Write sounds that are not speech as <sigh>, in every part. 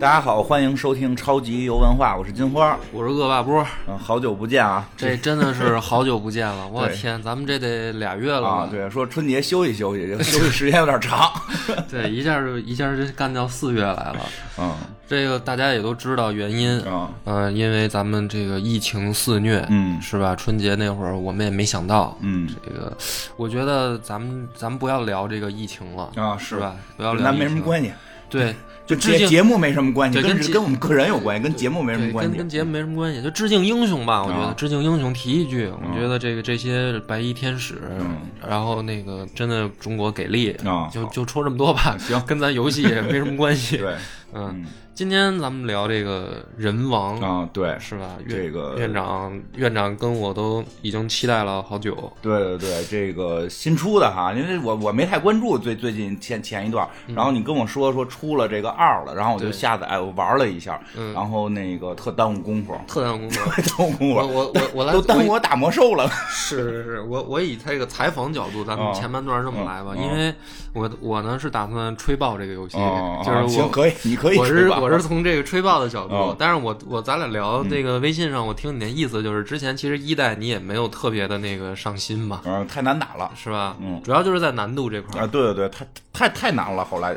大家好，欢迎收听超级游文化，我是金花，我是恶霸波。嗯，好久不见啊，这真的是好久不见了，<laughs> 我的天，咱们这得俩月了啊。对，说春节休息休息，<laughs> 休息时间有点长。<laughs> 对，一下就一下就干到四月来了。嗯，这个大家也都知道原因。嗯，嗯，因为咱们这个疫情肆虐，嗯，是吧？春节那会儿我们也没想到，嗯，这个我觉得咱们咱们不要聊这个疫情了啊，是吧？不要聊，那没什么关系。对。就致敬节目没什么关系，跟跟我们个人有关系，跟节目没什么关系。跟跟节目没什么关系，就致敬英雄吧。我觉得致敬英雄，提一句，我觉得这个这些白衣天使，然后那个真的中国给力，就就说这么多吧。行，跟咱游戏也没什么关系。对，嗯。今天咱们聊这个人王啊，对，是吧？这个院长，院长跟我都已经期待了好久。对对对，这个新出的哈，因为我我没太关注最最近前前一段，然后你跟我说说出了这个二了，然后我就下载我玩了一下，然后那个特耽误功夫，特耽误功夫，耽误功夫。我我我我来都耽误我打魔兽了。<laughs> 是是是，我我以他这个采访角度，咱们前半段这么来吧，因为我我呢是打算吹爆这个游戏，就是我可以，你可以，我是我是从这个吹爆。的角度，但是我我咱俩聊那个微信上，我听你那意思就是，之前其实一代你也没有特别的那个上心吧，嗯，太难打了，是吧？嗯，主要就是在难度这块啊，对对对，太太太难了。后来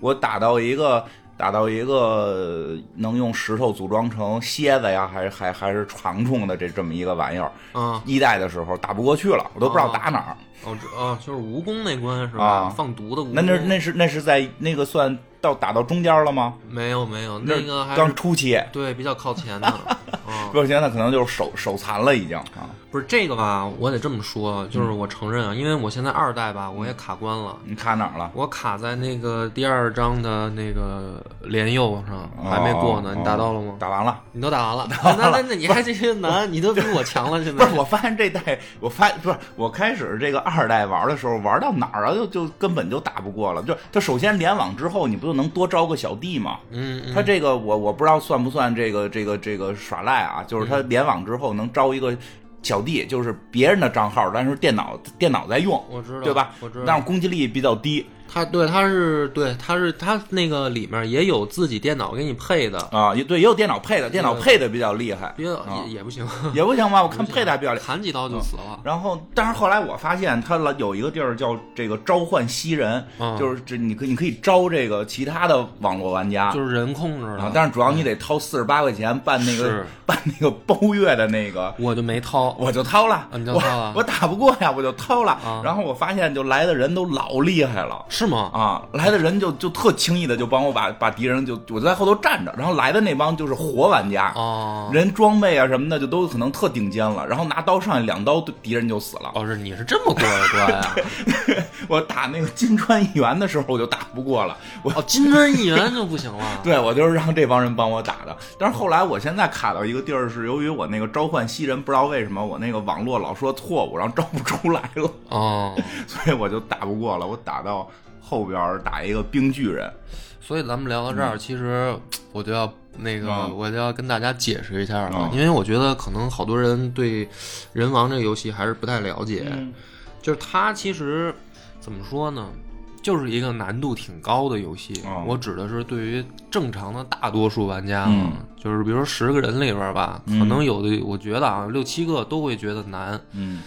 我打到一个打到一个能用石头组装成蝎子呀，还还还是长虫的这这么一个玩意儿，啊，一代的时候打不过去了，我都不知道打哪儿。哦，哦，就是蜈蚣那关是吧？放毒的蜈蚣。那那那是那是在那个算。到打到中间了吗？没有没有，那个刚初期，对，比较靠前的。<laughs> 不现在可能就是手手残了已经啊。不是这个吧？我得这么说，就是我承认啊，因为我现在二代吧，我也卡关了。你卡哪儿了？我卡在那个第二章的那个连右上，还没过呢。你打到了吗？打完了，你都打完了。<laughs> 那那那你还这些难？你都比我强了。现在不是，我发现这代，我发不是我开始这个二代玩的时候，玩到哪儿啊？就就根本就打不过了。就他首先联网之后，你不就能多招个小弟吗？嗯，他这个我我不知道算不算这个这个这个耍赖啊？就是他联网之后能招一个。小弟就是别人的账号，但是电脑电脑在用，我知道，对吧？我知道，但是攻击力比较低。他对他是对他是他那个里面也有自己电脑给你配的啊，也对也有电脑配的，电脑配的比较厉害，也也不行，<laughs> 也不行吧？我看配的还比较厉害，砍几刀就死了。然后，但是后来我发现他有一个地儿叫这个召唤吸人，就是这你可你可以招这个其他的网络玩家，就是人控制的。但是主要你得掏四十八块钱办那个办那个包月的那个，我就没掏，我就掏了，你就掏了，我打不过呀，我就掏了。然后我发现就来的人都老厉害了，是吗？啊。来的人就就特轻易的就帮我把把敌人就我就在后头站着，然后来的那帮就是活玩家，哦，人装备啊什么的就都可能特顶尖了，然后拿刀上去两刀敌人就死了。哦，是你是这么过的 <laughs> 关啊？我打那个金川议员的时候我就打不过了，我哦金川议员就不行了。<laughs> 对，我就是让这帮人帮我打的。但是后来我现在卡到一个地儿是由于我那个召唤西人不知道为什么我那个网络老说错误，然后招不出来了。哦，<laughs> 所以我就打不过了，我打到。后边打一个冰巨人，所以咱们聊到这儿，其实我就要那个，我就要跟大家解释一下了，因为我觉得可能好多人对人王这个游戏还是不太了解，就是它其实怎么说呢，就是一个难度挺高的游戏。我指的是对于正常的大多数玩家，就是比如说十个人里边吧，可能有的我觉得啊，六七个都会觉得难。嗯。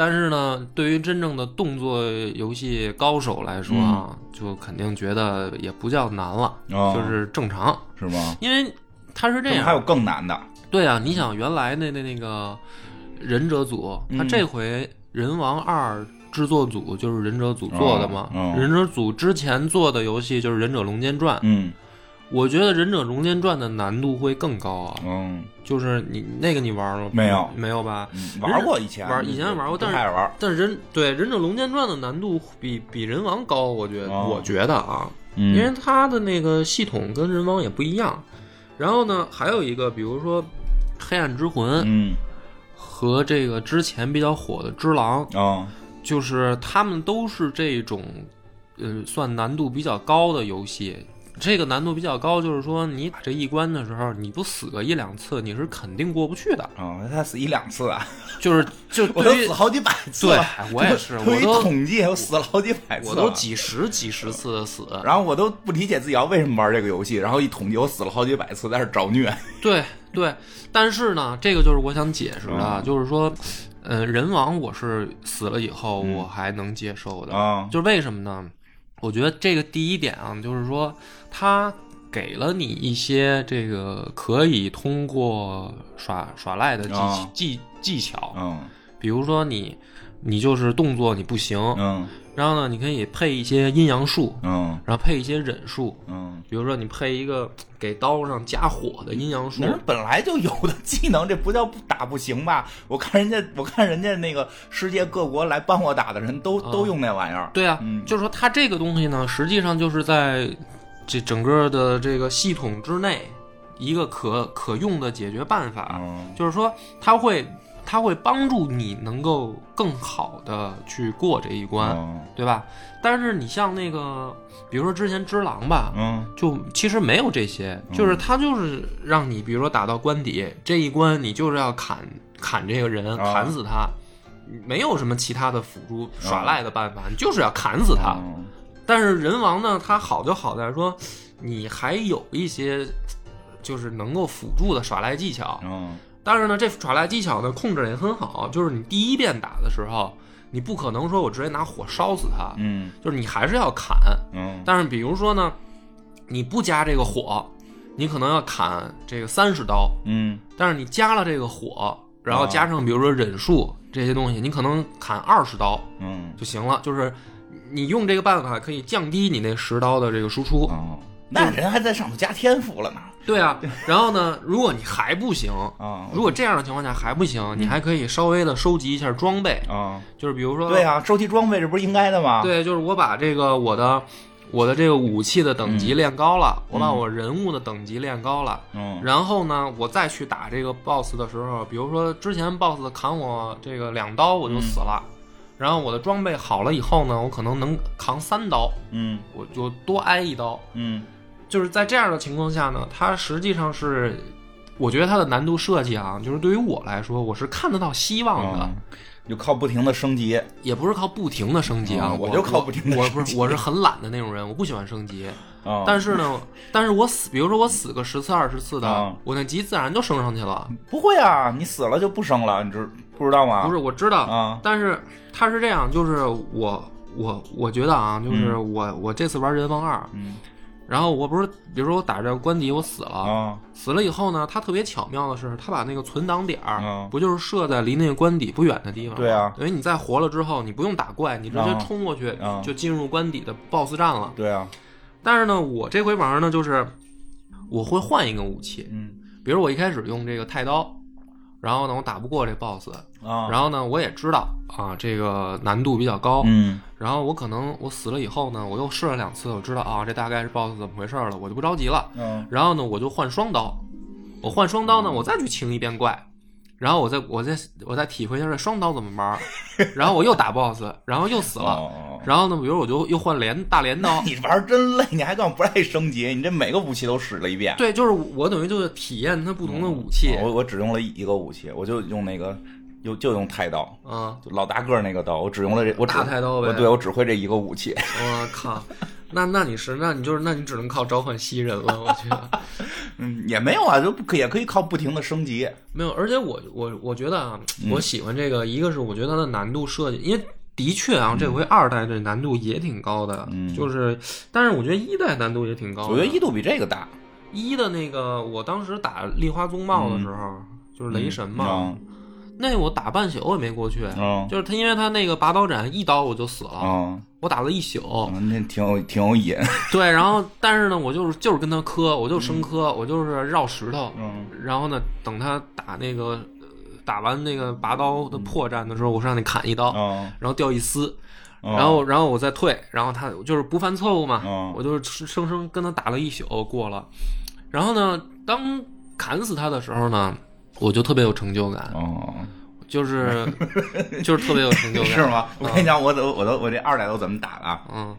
但是呢，对于真正的动作游戏高手来说啊，就肯定觉得也不叫难了，就是正常，是吗？因为它是这样，还有更难的。对啊，你想原来那那那个忍者组，他这回人王二制作组就是忍者组做的嘛，忍者组之前做的游戏就是忍者龙剑传，嗯。我觉得《忍者龙剑传》的难度会更高啊！嗯，就是你那个你玩了没有？没有吧？玩过以前玩以前玩过，但是玩。但是忍对《忍者龙剑传》的难度比比人王高，我觉得，我觉得啊，因为它的那个系统跟人王也不一样。然后呢，还有一个，比如说《黑暗之魂》，嗯，和这个之前比较火的《只狼》，啊，就是他们都是这种，呃，算难度比较高的游戏。这个难度比较高，就是说你打这一关的时候，你不死个一两次，你是肯定过不去的。哦，他死一两次啊，就是就我都死好几百次对，我也是，我都统计我死了好几百次了，我都几十几十次的死。然后我都不理解自己要为什么玩这个游戏，然后一统计我死了好几百次，在这找虐。对对，但是呢，这个就是我想解释的，嗯就是说，呃，人王我是死了以后嗯我还能接受的，啊就是为什么呢？我觉得这个第一点啊，就是说他给了你一些这个可以通过耍耍赖的技、啊技技巧，嗯。比如说你你就是动作你不行，嗯然后呢，你可以配一些阴阳术，嗯。然后配一些忍术，嗯，比如说你配一个给刀上加火的阴阳术。那，是本来就有的技能，这不叫不打不行吧？我看人家，我看人家那个世界各国来帮我打的人都、啊。都用那玩意儿。对啊，嗯。就是说它这个东西呢，实际上就是在这整个的这个系统之内一个可可用的解决办法，嗯就是说它会它会帮助你能够更好的去过这一关，嗯对吧？但是你像那个，比如说之前只狼吧，嗯。就其实没有这些，就是它就是让你，比如说打到关底这一关，你就是要砍砍这个人，啊砍死他，没有什么其他的辅助耍赖的办法，你就是要砍死他。嗯但是人王呢，它好就好在说，你还有一些就是能够辅助的耍赖技巧。嗯但是呢，这耍赖技巧呢控制也很好，就是你第一遍打的时候，你不可能说我直接拿火烧死他，嗯就是你还是要砍。嗯但是比如说呢，你不加这个火，你可能要砍这个三十刀，嗯但是你加了这个火，然后加上比如说忍术这些东西，你可能砍二十刀嗯就行了。就是你用这个办法可以降低你那十刀的这个输出。哦，那人还在上头加天赋了呢。对啊，然后呢，如果你还不行，啊如果这样的情况下还不行，你还可以稍微的收集一下装备，啊，就是比如说，对啊，收集装备这不是应该的吗？，对，就是我把这个我的我的这个武器的等级练高了，我把我人物的等级练高了，嗯然后呢，我再去打这个 boss 的时候，比如说之前 boss 砍我这个两刀我就死了，然后我的装备好了以后呢，我可能能扛三刀，嗯我就多挨一刀。嗯就是在这样的情况下呢，它实际上是，我觉得它的难度设计啊，就是对于我来说，我是看得到希望的，嗯，就靠不停的升级。也不是靠不停的升级啊，我嗯我就靠不停的我升级不是我是很懒的那种人，我不喜欢升级。啊，但是呢，但是我死，比如说我死个十次二十次的，啊我那级自然就升上去了。不会啊，你死了就不升了，你知不知道吗？不是，我知道，啊但是它是这样，就是我我我觉得啊，就是我、我这次玩人王二，嗯然后我不是，比如说我打这个关底我死了，啊。死了以后呢，他特别巧妙的是，他把那个存档点儿、嗯不就是设在离那个关底不远的地方吗？对啊。等于你在活了之后，你不用打怪，你直接啊。冲过去、啊。就进入关底的 BOSS 战了。对啊，但是呢，我这回玩呢，就是我会换一个武器，嗯。比如我一开始用这个太刀，然后呢，我打不过这 BOSS，啊，然后呢，我也知道啊，这个难度比较高，嗯。然后我可能我死了以后呢，我又试了两次，我知道啊，这大概是 BOSS 怎么回事了，我就不着急了。嗯。然后呢，我就换双刀，我换双刀呢，我再去清一遍怪，然后我再我再我再体会一下这双刀怎么玩儿，然后我又打 BOSS，然后又死了。哦，然后呢，比如我就又换镰大镰刀，<laughs> 你玩儿真累，你还干嘛不爱升级？你这每个武器都使了一遍。对，就是我等于就是体验它不同的武器，我我只用了一个武器，我就用那个，就就用太刀，啊，就老大个儿那个刀，我只用了这，我只大太刀呗我对我只会这一个武器。我靠，那那你是那你就是那你只能靠召唤吸人了，我觉得 <laughs> 嗯，也没有啊，就可也可以靠不停的升级。没有，而且我我我觉得啊，我喜欢这个，一个是我觉得它的难度设计，因为。的确啊，这回二代这难度也挺高的，嗯就是，但是我觉得一代难度也挺高的。我觉得一度比这个大。一的那个，我当时打丽花宗茂的时候，就是雷神嘛，嗯那我打半宿也没过去，嗯就是他，因为他那个拔刀斩一刀我就死了，嗯我打了一宿，嗯，那挺有挺有瘾。<laughs> 对，然后但是呢，我就是就是跟他磕，我就生磕，我就是绕石头，嗯。然后呢，等他打那个呃打完那个拔刀的破绽的时候，我上去砍一刀，嗯，然后掉一丝，嗯然后然后我再退，然后他就是不犯错误嘛，嗯我就是生生跟他打了一宿过了，然后呢，当砍死他的时候呢，我就特别有成就感，哦，就是 <laughs> 就是特别有成就感，是吗？我跟你讲，我都我都我这二代都怎么打的啊？嗯。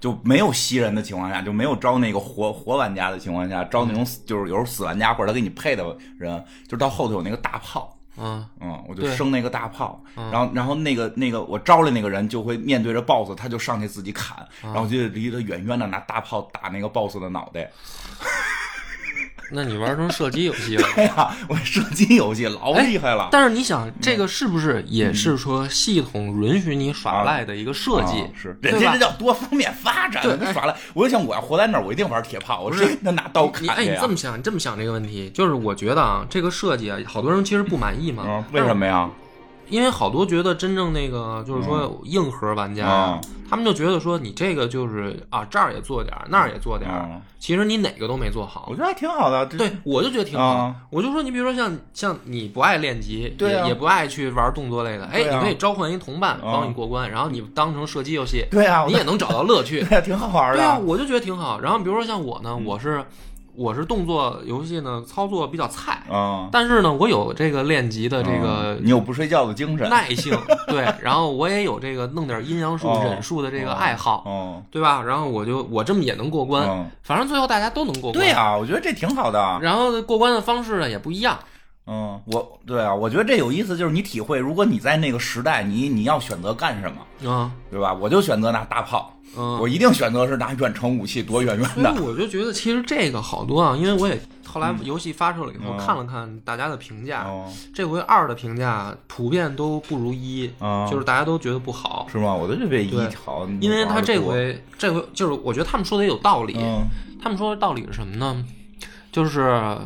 就没有吸人的情况下，就没有招那个活活玩家的情况下，招那种就是有时候死玩家或者他给你配的人，就到后头有那个大炮。嗯。嗯，我就生那个大炮，然后然后那个那个我招来那个人就会面对着 BOSS，他就上去自己砍，然后就离得远远的拿大炮打那个 BOSS 的脑袋。那你玩成射击游戏了？对 <laughs> 呀，我射击游戏老厉害了。但是你想，这个是不是也是说系统允许你耍赖的一个设计？是，人家这叫多方面发展。对，耍赖。我就想，我要活在那儿，我一定玩铁炮。我是那拿刀砍你哎，你这么想，你这么想这个问题，就是我觉得啊，这个设计啊，好多人其实不满意嘛。为什么呀？因为好多觉得真正那个就是说硬核玩家，他们就觉得说你这个就是啊这儿也做点儿，那儿也做点儿，其实你哪个都没做好。我觉得还挺好的。对，我就觉得挺好。我就说你比如说像像你不爱练级，也也不爱去玩动作类的，哎，你可以召唤一同伴帮你过关，然后你当成射击游戏，对啊，你也能找到乐趣，<laughs> 对，挺好玩的。对啊，我就觉得挺好。然后比如说像我呢，我是。我是动作游戏呢，操作比较菜啊，但是呢，我有这个练级的这个，你有不睡觉的精神、耐性，对，<laughs> 然后我也有这个弄点阴阳术、忍术的这个爱好，哦，对吧？然后我就我这么也能过关，反正最后大家都能过关。对啊，我觉得这挺好的。然后过关的方式呢也不一样。嗯，我对啊，我觉得这有意思，就是你体会，如果你在那个时代，你你要选择干什么啊？对吧？我就选择拿大炮。嗯，我一定选择是拿远程武器躲远远的。我就觉得其实这个好多啊，因为我也后来游戏发售了以后看了看大家的评价，这回二的评价普遍都不如一，就是大家都觉得不好，是吗？我都觉得一好，因为他这回这回就是我觉得他们说的也有道理，他们说的道理是什么呢？就是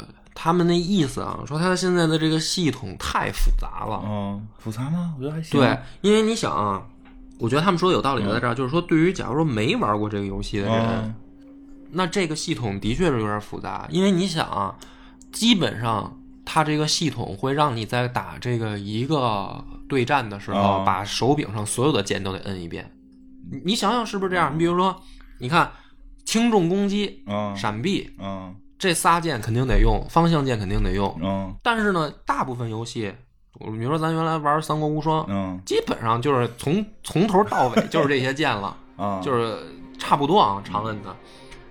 他们那意思啊，说他现在的这个系统太复杂了，嗯，复杂吗？我觉得还行。对，因为你想啊。我觉得他们说的有道理在这儿，就是说，对于假如说没玩过这个游戏的人，那这个系统的确是有点复杂。因为你想啊，基本上它这个系统会让你在打这个一个对战的时候，把手柄上所有的键都得摁一遍。你想想是不是这样？你比如说，你看轻重攻击、闪避，这仨键肯定得用，方向键肯定得用。但是呢，大部分游戏。比如说，咱原来玩《三国无双》，嗯，基本上就是从从头到尾就是这些键了，<laughs> 啊，就是差不多啊，常摁的。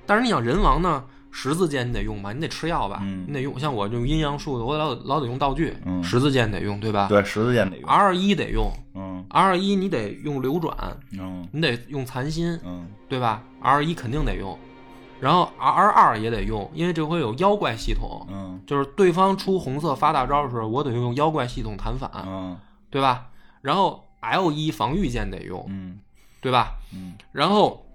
但是你想人王呢，十字键你得用吧，你得吃药吧，你得用。像我用阴阳术的，我老老得用道具，十字键得用，对吧？对，十字键得用。R 一得用，嗯，R 一你得用流转，嗯，你得用残心，嗯，对吧？R 一肯定得用。然后 R 二也得用，因为这回有妖怪系统，嗯，就是对方出红色发大招的时候，我得用妖怪系统弹反，嗯，对吧？然后 L 一防御键得用，嗯，对吧？嗯，然后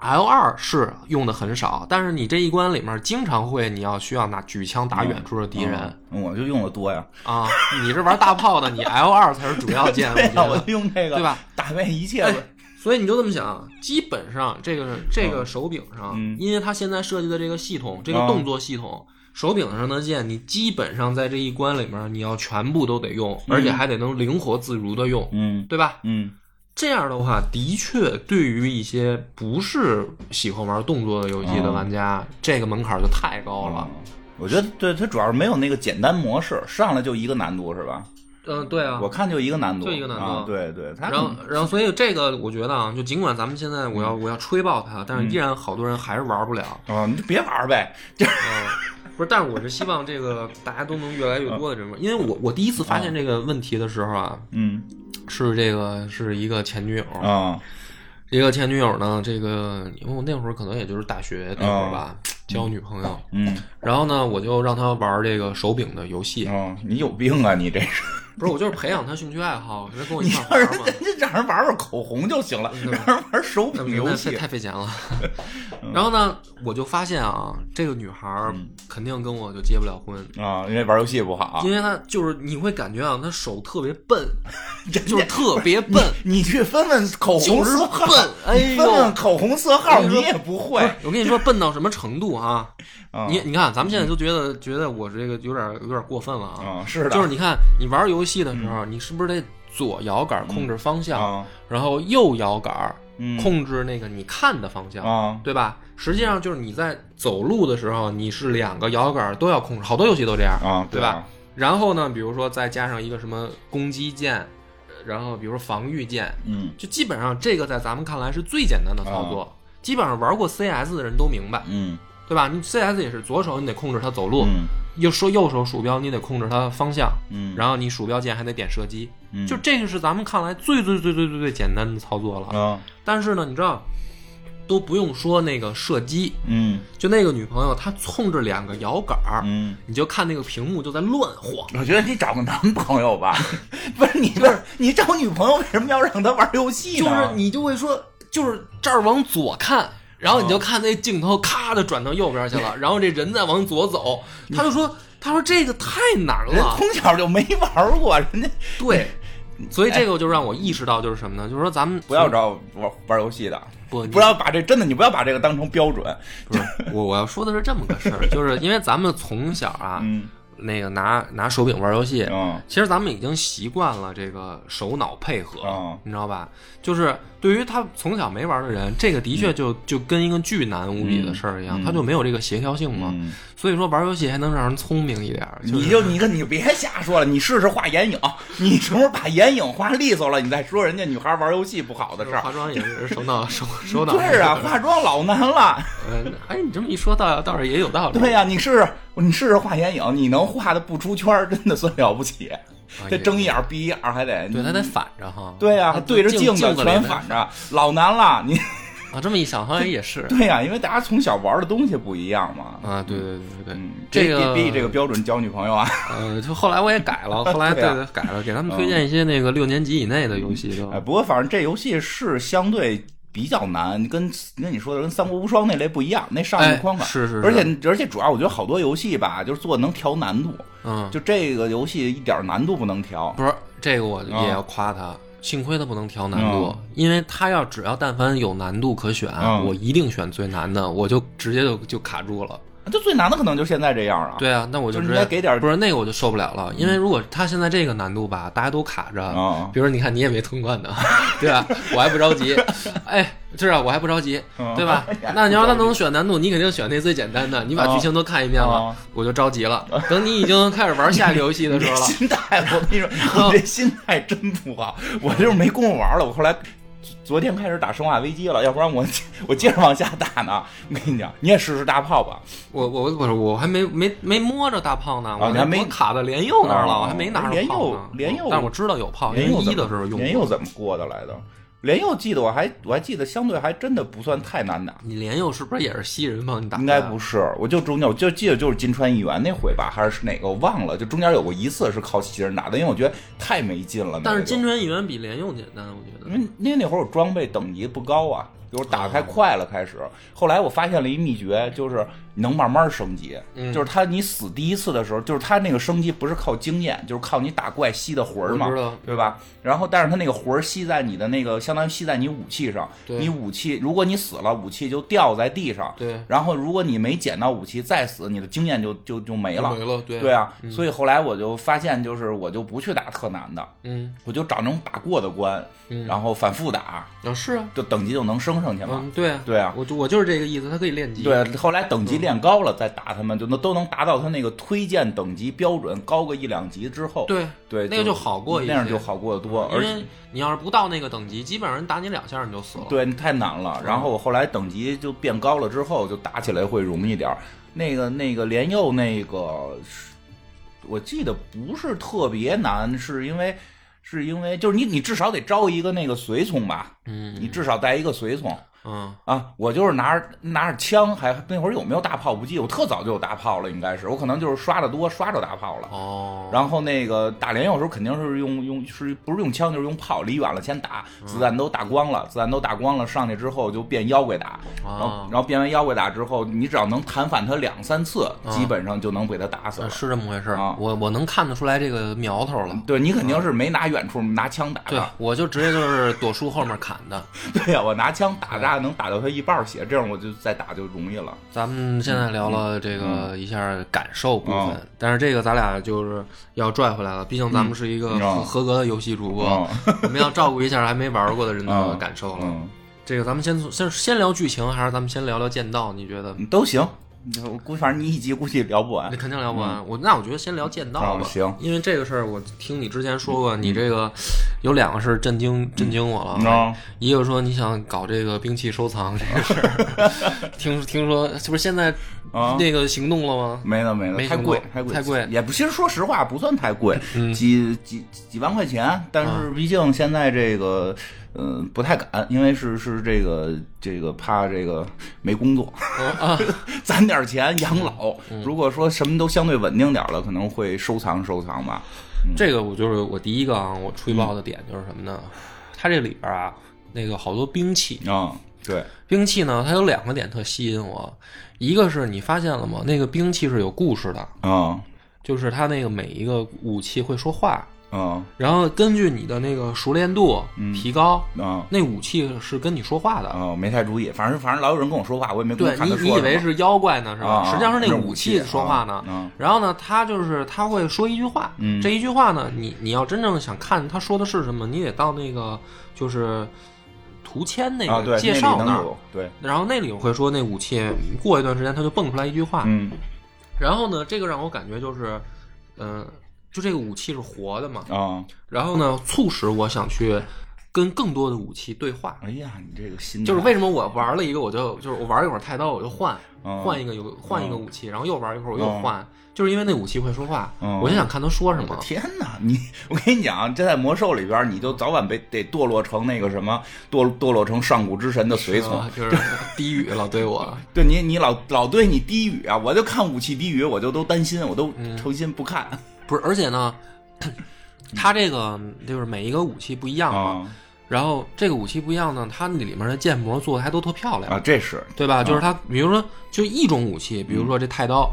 L 二是用的很少，但是你这一关里面经常会你要需要拿举枪打远处的敌人，我就用的多呀。啊，你是玩大炮的，你 L 二才是主要 <laughs> 键，我用这个，对吧？打败一切。所以你就这么想，基本上这个这个手柄上，因为它现在设计的这个系统，这个动作系统，手柄上的键，你基本上在这一关里面，你要全部都得用，而且还得能灵活自如的用，嗯，对吧？嗯，这样的话，的确对于一些不是喜欢玩动作的游戏的玩家，这个门槛就太高了。我觉得，对它主要是没有那个简单模式，上来就一个难度，是吧？嗯，对啊，我看就一个难度，就一个难度，对对。然后，然后，所以这个我觉得啊，就尽管咱们现在我要我要吹爆它，但是依然好多人还是玩不了。啊，你就别玩呗，就不是。但是我是希望这个大家都能越来越多的人玩，因为我我第一次发现这个问题的时候啊，嗯，是这个是一个前女友啊，一个前女友呢，这个因为我那会儿可能也就是大学那会儿吧，交女朋友，嗯，然后呢，我就让她玩这个手柄的游戏。哦，你有病啊，你这是。不是我就是培养他兴趣爱好，人跟我一块玩嘛。你让人玩玩口红就行了，让人玩手柄游戏太费钱了。<laughs> 然后呢，我就发现啊，这个女孩肯定跟我就结不了婚啊，因为玩游戏不好。因为她就是你会感觉啊，她手特别笨，<laughs> 就是特别笨。你去分分口红色号，哎呦，口红色号你也不会。我跟你说，笨到什么程度啊？<laughs> 你你看，咱们现在都觉得觉得我这个有点有点过分了啊！是的，就是你看你玩游戏的时候，你是不是得左摇杆控制方向，然后右摇杆控制那个你看的方向，对吧？实际上就是你在走路的时候，你是两个摇杆都要控制，好多游戏都这样，啊，对吧？然后呢，比如说再加上一个什么攻击键。然后比如说防御键，嗯，就基本上这个在咱们看来是最简单的操作，基本上玩过 CS 的人都明白，嗯，对吧？你 CS 也是左手你得控制它走路，嗯右说右手鼠标你得控制它方向，嗯，然后你鼠标键还得点射击，嗯就这个是咱们看来最最最最最最简单的操作了。啊，但是呢，你知道，都不用说那个射击，嗯就那个女朋友她冲着两个摇杆儿，嗯。你就看那个屏幕就在乱晃。我觉得你找个男朋友吧，<laughs> 不是你不是你找女朋友为什么要让她玩游戏呢就？是你就会说，就是这儿往左看，然后你就看那镜头咔的转到右边去了，然后这人再往左走，他就说，他说这个太难了，人从小就没玩过，人家。对，所以这个就让我意识到就是什么呢？就是说咱们不要找玩玩游戏的，不不要把这真的，你不要把这个当成标准。不是我我要说的是这么个事儿，就是因为咱们从小啊，嗯那个拿拿手柄玩游戏，嗯其实咱们已经习惯了这个手脑配合，嗯你知道吧？就是对于他从小没玩的人，这个的确就、就跟一个巨难无比的事儿一样，嗯他就没有这个协调性嘛。嗯，所以说玩游戏还能让人聪明一点儿，你就你跟你别瞎说了，你试试画眼影，你什么时候把眼影画利索了，你再说人家女孩玩游戏不好的事儿。化妆也是手脑手 <laughs> 手脑。对啊，化妆老难了。呃，哎，你这么一说，倒倒是也有道理。对呀、你试试，你试试画眼影，你能画的不出圈儿，真的算了不起。这睁一眼闭一眼儿还得，对，他得反着哈。对呀、他对着镜子全反着，老难了。你啊，这么一想好像也是对呀、因为大家从小玩的东西不一样嘛。啊，对对对对这个别别以这个标准交女朋友啊。呃，就后来我也改了，后来 <laughs> 对啊对改了，给他们推荐一些那个六年级以内的游戏都。哎，不过反正这游戏是相对比较难，跟跟你说的跟《三国无双》那类不一样，那上哎面框法。是是是而且而且主要我觉得好多游戏吧，就是做能调难度，嗯，就这个游戏一点难度不能调。不是这个我啊也要夸他，幸亏他不能调难度嗯，因为他要只要但凡有难度可选，嗯我一定选最难的，我就直接就就卡住了。这最难的可能就现在这样啊。对啊，那我就就是直接给点不是那个我就受不了了，因为如果他现在这个难度吧，大家都卡着，啊比如说你看你也没通关呢，<laughs> 对吧？我还不着急，<laughs> 哎，是啊，我还不着急，嗯对吧？<laughs> 那你要他能选难度，你肯定选那最简单的，你把剧情都看一遍了啊，我就着急了。等你已经开始玩下一个游戏的时候了，心态，我跟你说，你这心态真不好，我就是没工夫玩了。我后来昨天开始打《生化危机》了，要不然我 <laughs> 我接着往下打呢。我跟你讲，你也试试大炮吧。我我我我还没没没摸着大炮呢，我还没我卡在连佑那儿了，哦我还没拿着炮呢。连佑但是我知道有炮，因莲佑怎么为一的时候用过。莲佑怎么过的来的？莲佑记得我还我还记得相对还真的不算太难打。你莲佑是不是也是西人帮你打？应该不是，我就中间我就记得就是金川议员那回吧，还是哪个我忘了，就中间有过一次是靠西人打的，因为我觉得太没劲了。但是金川议员比莲佑简单，我觉得。因为因为那会儿我装备等级不高啊，就是打开快了开始。后来我发现了一秘诀，就是能慢慢升级，嗯就是他你死第一次的时候，就是他那个升级不是靠经验，就是靠你打怪吸的魂儿嘛对吧？然后但是他那个魂儿吸在你的那个，相当于吸在你武器上，对你武器如果你死了，武器就掉在地上。对，然后如果你没捡到武器再死，你的经验就就就没了。没了，对对啊，所以后来我就发现，就是我就不去打特难的，嗯我就找那种打过的关，嗯，然后反复打，啊是啊，就等级就能升上去嘛。嗯对啊，对啊，我就我就是这个意思，他可以练级。对，后来等级练高了再打他们，就能都能达到他那个推荐等级标准高个一两级之后，对对，那个就好过一些那样就好过得多，而且因为你要是不到那个等级，基本上人打你两下你就死了。对太难了。然后我后来等级就变高了之后，就打起来会容易点儿。那个那个连佑那个，我记得不是特别难，是因为是因为就是你你至少得招一个那个随从吧，嗯，你至少带一个随从。嗯啊，我就是拿着拿着枪，还那会儿有没有大炮不记得，我特早就有大炮了，应该是我可能就是刷的多，刷着大炮了。哦，然后那个打连有时候肯定是用用是不是用枪就是用炮，离远了先打，嗯子弹都打光了，子弹都打光了，上去之后就变妖怪打，然后啊，然后变完妖怪打之后，你只要能弹反他两三次，基本上就能被他打死了。呃是这么回事儿啊我我能看得出来这个苗头了。对你肯定是没拿远处拿枪打对的，，我就直接就是躲树后面砍的。<laughs> 对呀、我拿枪打大概能打到他一半血，这样我就再打就容易了。咱们现在聊了这个一下感受部分，嗯但是这个咱俩就是要拽回来了，毕竟咱们是一个嗯合合格的游戏主播，嗯 <laughs> 我们要照顾一下还没玩过的人的嗯感受了。嗯，这个咱们先从先先聊剧情，还是咱们先聊聊剑道？你觉得？都行。我估反正你一集估计聊不完那。肯定聊不完。我那我觉得先聊剑道吧。因为这个事儿我听你之前说过，你这个有两个是震惊震惊我了，一个说你想搞这个兵器收藏这个事儿，<laughs> 听听说是不是现在那个行动了吗？没了没了，太贵太贵太贵，也不其实说实话不算太贵，几几几万块钱，但是毕竟现在这个。嗯，不太敢，因为是是这个这个怕这个没工作，啊 <laughs> 攒点钱养老。如果说什么都相对稳定点了，可能会收藏收藏吧。这个我就是我第一个啊，我吹爆的点就是什么呢？它这里边啊，那个好多兵器啊，对，兵器呢，它有两个点特吸引我，一个是你发现了吗？那个兵器是有故事的啊，就是它那个每一个武器会说话。嗯，然后根据你的那个熟练度提高，嗯，那武器是跟你说话的。哦，没太注意，反正反正老有人跟我说话，我也没对你你以为是妖怪呢是吧？实际上是那武器说话呢。然后呢，他就是他会说一句话，这一句话呢，你你要真正想看他说的是什么，你得到那个就是图签那个介绍那儿，对，然后那里会说那武器过一段时间他就蹦出来一句话，嗯，然后呢，这个让我感觉就是，嗯。就这个武器是活的嘛？啊，然后呢，促使我想去跟更多的武器对话。哎呀，你这个心就是为什么我玩了一个，我就就是我玩一会儿太刀，我就换换一个有换一个武器，然后又玩一会儿我又换，就是因为那武器会说话，我就想看他说什么。天哪，你我跟你讲，这在魔兽里边，你就早晚被得堕落成那个什么堕堕落成上古之神的随从，就是低语老对我，<laughs> 对你你老老对你低语啊，我就看武器低语，我就都担心，我都诚心不看。不是，而且呢，<clears throat> 它这个就是每一个武器不一样嘛，然后这个武器不一样呢，它那里面的建模做的还都特漂亮啊，这是对吧？就是它，比如说就一种武器，比如说这太刀，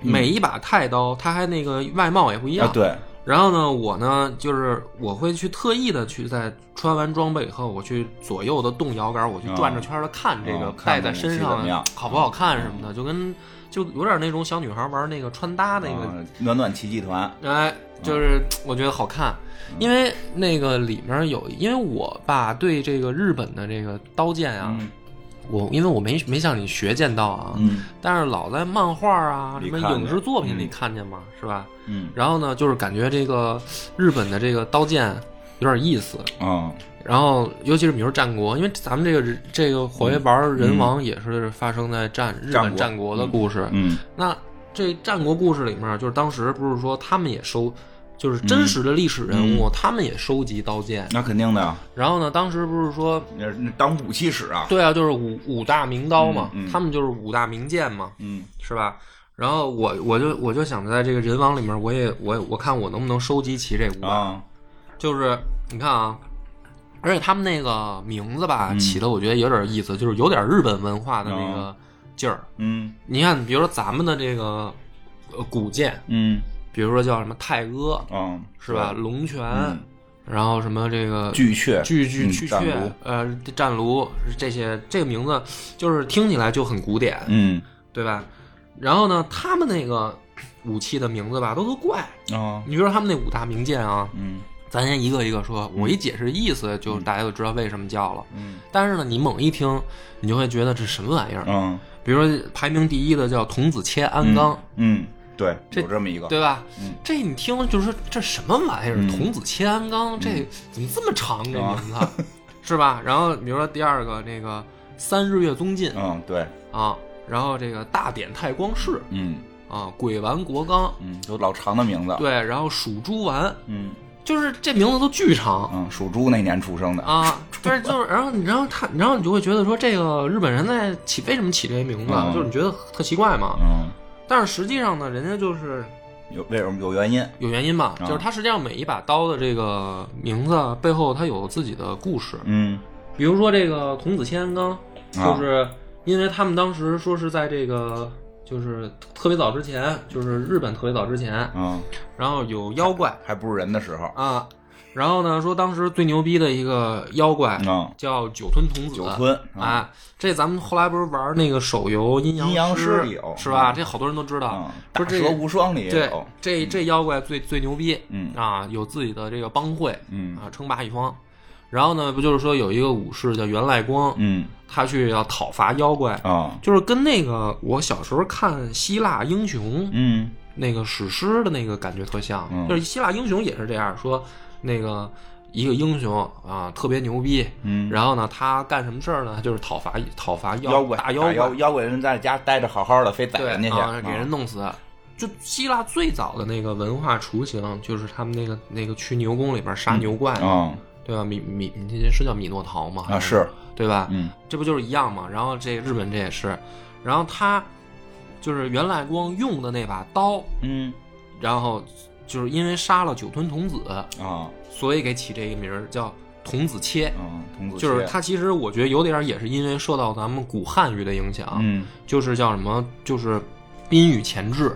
每一把太刀它还那个外貌也不一样，对。然后呢，我呢就是我会去特意的去在穿完装备以后，我去左右的动摇杆，我去转着圈的看这个戴在身上好不好看什么的，就跟。就有点那种小女孩玩那个穿搭那个暖暖奇迹团，哎，就是 <tsk> 我觉得好看，因为那个里面有，因为我吧对这个日本的这个刀剑啊，我因为我没没向你学剑道啊，但是老在漫画啊什么影视作品里看见嘛，是吧？嗯，然后呢，就是感觉这个日本的这个刀剑有点意思啊。然后，尤其是比如战国，因为咱们这个这个火焰玩人王也是发生在战日本战国的故事。嗯，那这战国故事里面，就是当时不是说他们也收，就是真实的历史人物，他们也收集刀剑。那肯定的呀。然后呢，当时不是说那当武器使啊？对啊，就是五五大名刀嘛，他们就是五大名剑嘛，嗯，是吧？然后我我就我就想在这个人王里面，我也我我看我能不能收集齐这五把，就是你看啊。而且他们那个名字吧，起的我觉得有点意思，就是有点日本文化的那个劲儿。嗯，你看，比如说咱们的这个呃古剑，嗯，比如说叫什么太阿，嗯，是吧？龙泉，然后什么这个巨阙，巨巨巨阙，呃，战卢这些，这个名字就是听起来就很古典，嗯，对吧？然后呢，他们那个武器的名字吧，都特怪啊。你比如说他们那五大名剑啊，嗯。咱先一个一个说，我一解释意思，就大家就知道为什么叫了。嗯，但是呢，你猛一听，你就会觉得这什么玩意儿？嗯，比如说排名第一的叫童子切鞍钢。嗯，对，有这么一个，对吧？嗯，这你听就是说这什么玩意儿？童子切鞍钢，这怎么这么长？这名字 <laughs> 是吧？然后比如说第二个这个三日月宗近。嗯，对啊，然后这个大典太光世。嗯，啊，鬼丸国纲。嗯，都老长的名字。对，然后蜀猪丸。嗯。就是这名字都巨长，嗯，属猪那年出生的。啊，但是就是，然后你，然后他，然后你就会觉得说，这个日本人在起为什么起这些名字，就是你觉得特奇怪嘛，嗯，但是实际上呢，人家就是有为什么？有原因，有原因吧，就是他实际上每一把刀的这个名字背后，他有自己的故事，嗯，比如说这个童子千安纲，就是因为他们当时说是在这个。就是特别早之前，就是日本特别早之前，嗯，然后有妖怪还不是人的时候啊，然后呢说当时最牛逼的一个妖怪，嗯，叫九吞童子，九吞啊，这咱们后来不是玩那个手游阴阳师有是吧？这好多人都知道，大蛇无双里也有，这这妖怪最最牛逼，嗯啊，有自己的这个帮会，嗯啊，称霸一方。然后呢，不就是说有一个武士叫源赖光，嗯，他去要讨伐妖怪啊，就是跟那个我小时候看希腊英雄，嗯，那个史诗的那个感觉特像，就是希腊英雄也是这样说，那个一个英雄啊，特别牛逼。嗯，然后呢，他干什么事儿呢？就是讨伐讨伐妖怪，打妖怪，妖怪人在家待着好好的，非宰人家去，给人弄死。就希腊最早的那个文化雏形，就是他们那个那个去牛宫里边杀牛怪嘛，对吧？米米，你是叫米诺陶吗？啊，是对吧？嗯，这不就是一样吗？然后这日本这也是，然后他就是源赖光用的那把刀，嗯，然后就是因为杀了酒吞童子啊，所以给起这个名儿叫童子切。嗯，童子就是他其实我觉得有点也是因为受到咱们古汉语的影响，嗯，就是叫什么，就是宾语前置。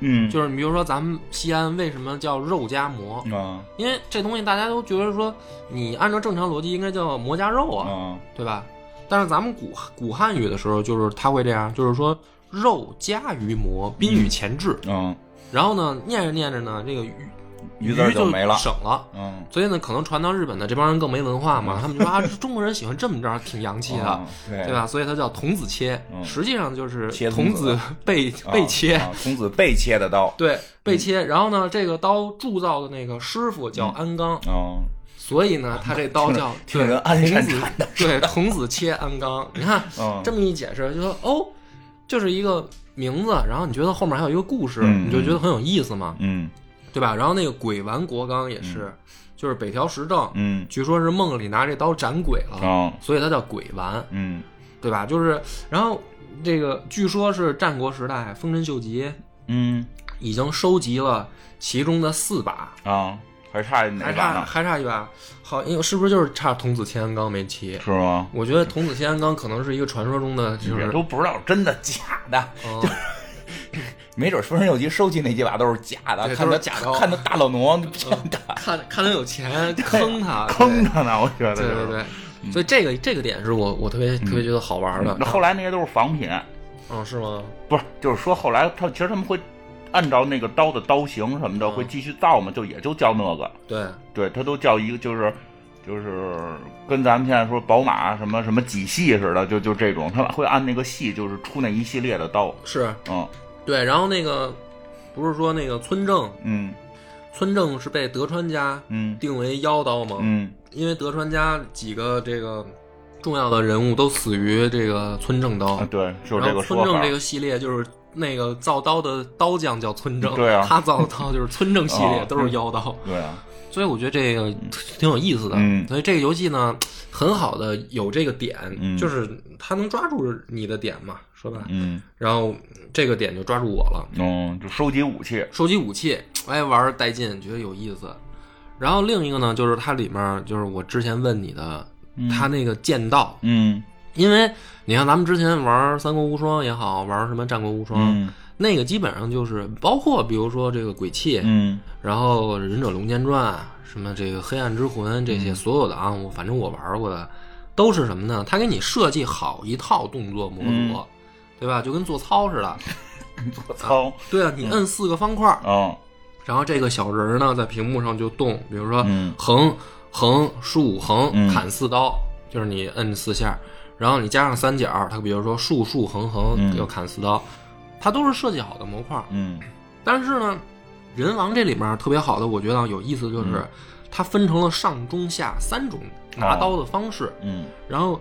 嗯，就是你比如说，咱们西安为什么叫肉夹馍啊？因为这东西大家都觉得说，你按照正常逻辑应该叫馍夹肉啊，对吧？但是咱们古古汉语的时候，就是他会这样，就是说肉夹于馍，宾语前置。嗯，然后呢，念着念着呢，这个鱼字就没了，省了。嗯，所以呢，可能传到日本的这帮人更没文化嘛，他们说啊，中国人喜欢这么着，挺洋气的，对吧？所以它叫童子切，实际上就是童子 <laughs> 被被切，童子被切的刀，对，被切。然后呢，这个刀铸造的那个师傅叫安刚，哦，所以呢，他这刀叫挺人安童子，对，童子切安钢。你看这么一解释，就说哦，就是一个名字，然后你觉得后面还有一个故事，你就觉得很有意思嘛，嗯。对吧？然后那个鬼丸国纲也是，就是北条时政，嗯，据说是梦里拿这刀斩鬼了，所以他叫鬼丸，嗯，对吧？就是，然后这个据说是战国时代丰臣秀吉，嗯，已经收集了其中的四把啊，还差哪把呢？还差一把，好，因为是不是就是差童子千安纲没齐？是吗？我觉得童子千安纲可能是一个传说中的，就是都不知道真的假的。没准丰臣秀吉收集那几把都是假的，看他假的，看他大老农骗他，看看他有钱 <laughs> 坑他，<laughs> 坑他呢。我觉得，对对对，所以这个这个点是我我特别特别觉得好玩的。那后来那些都是仿品，嗯，是吗？不是，就是说后来他其实他们会按照那个刀的刀型什么的会继续造嘛，就也就叫那个。对对，他都叫一个，就是就是跟咱们现在说宝马什么什么几系似的，就就这种，他会按那个系就是出那一系列的刀。是，嗯。对，然后那个不是说那个村正，嗯，村正是被德川家嗯定为妖刀吗？嗯，因为德川家几个这个重要的人物都死于这个村正刀。对，就这个村正这个系列就是那个造刀的刀匠叫村正，对啊，他造的刀就是村正系列，都是妖刀。对啊，所以我觉得这个挺有意思的。嗯，所以这个游戏呢，很好的有这个点，嗯，就是他能抓住你的点嘛。说吧，嗯，然后这个点就抓住我了，嗯，就收集武器，收集武器，哎，玩带劲，觉得有意思。然后另一个呢，就是它里面就是我之前问你的，它那个剑道，嗯，因为你看咱们之前玩《三国无双》也好，玩什么《战国无双》，那个基本上就是包括比如说这个鬼泣，嗯，然后《忍者龙剑传》什么这个《黑暗之魂》这些所有的啊，我反正我玩过的都是什么呢？他给你设计好一套动作模组。对吧？就跟做操似的，<laughs> 做操。对啊，你摁四个方块啊，然后这个小人呢在屏幕上就动，比如说横横竖横砍四刀，就是你摁四下，然后你加上三角，它比如说竖竖横横要砍四刀，它都是设计好的模块。嗯，但是呢，人王这里面特别好的，我觉得有意思就是它分成了上中下三种拿刀的方式。嗯，然后。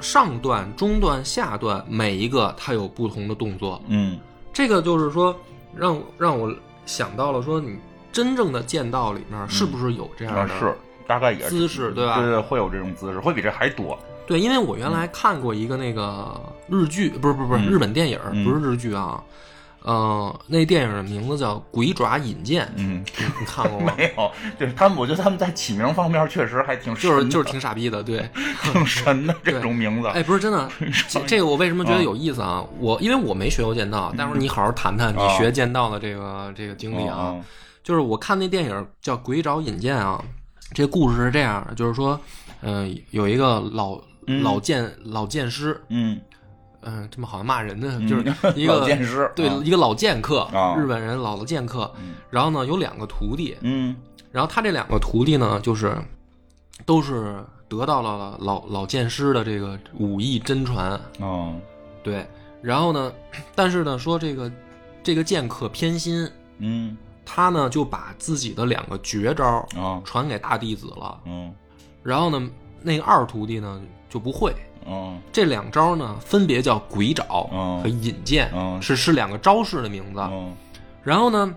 上段、中段、下段，每一个它有不同的动作。嗯，这个就是说，让让我想到了说，你真正的剑道里面是不是有这样的？是，大概也姿势对吧？对对，会有这种姿势，会比这还多。对，因为我原来看过一个那个日剧，不是不是不是日本电影，不是日剧啊。呃，那电影的名字叫《鬼爪引剑》，嗯，你看过吗？<laughs> 没有，就是他们，我觉得他们在起名方面确实还挺就是就是挺傻逼的，对，<laughs> 挺神的这种名字。哎，不是真的，<laughs> 这这个我为什么觉得有意思啊？我因为我没学过剑道，待会儿你好好谈谈你学剑道的这个这个经历啊。就是我看那电影叫《鬼爪引剑》啊，这故事是这样的，就是说，嗯，有一个老老剑老剑师，嗯。嗯，这么好像骂人呢，就是 <laughs> 一个剑师，对，一个老剑客，日本人老的剑客。然后呢，有两个徒弟，嗯，然后他这两个徒弟呢，就是都是得到了老老剑师的这个武艺真传。哦，对，然后呢，但是呢，说这个这个剑客偏心，嗯，他呢就把自己的两个绝招传给大弟子了。嗯，然后呢，那个二徒弟呢就不会。嗯，这两招呢分别叫鬼爪和引剑，是是两个招式的名字。然后呢，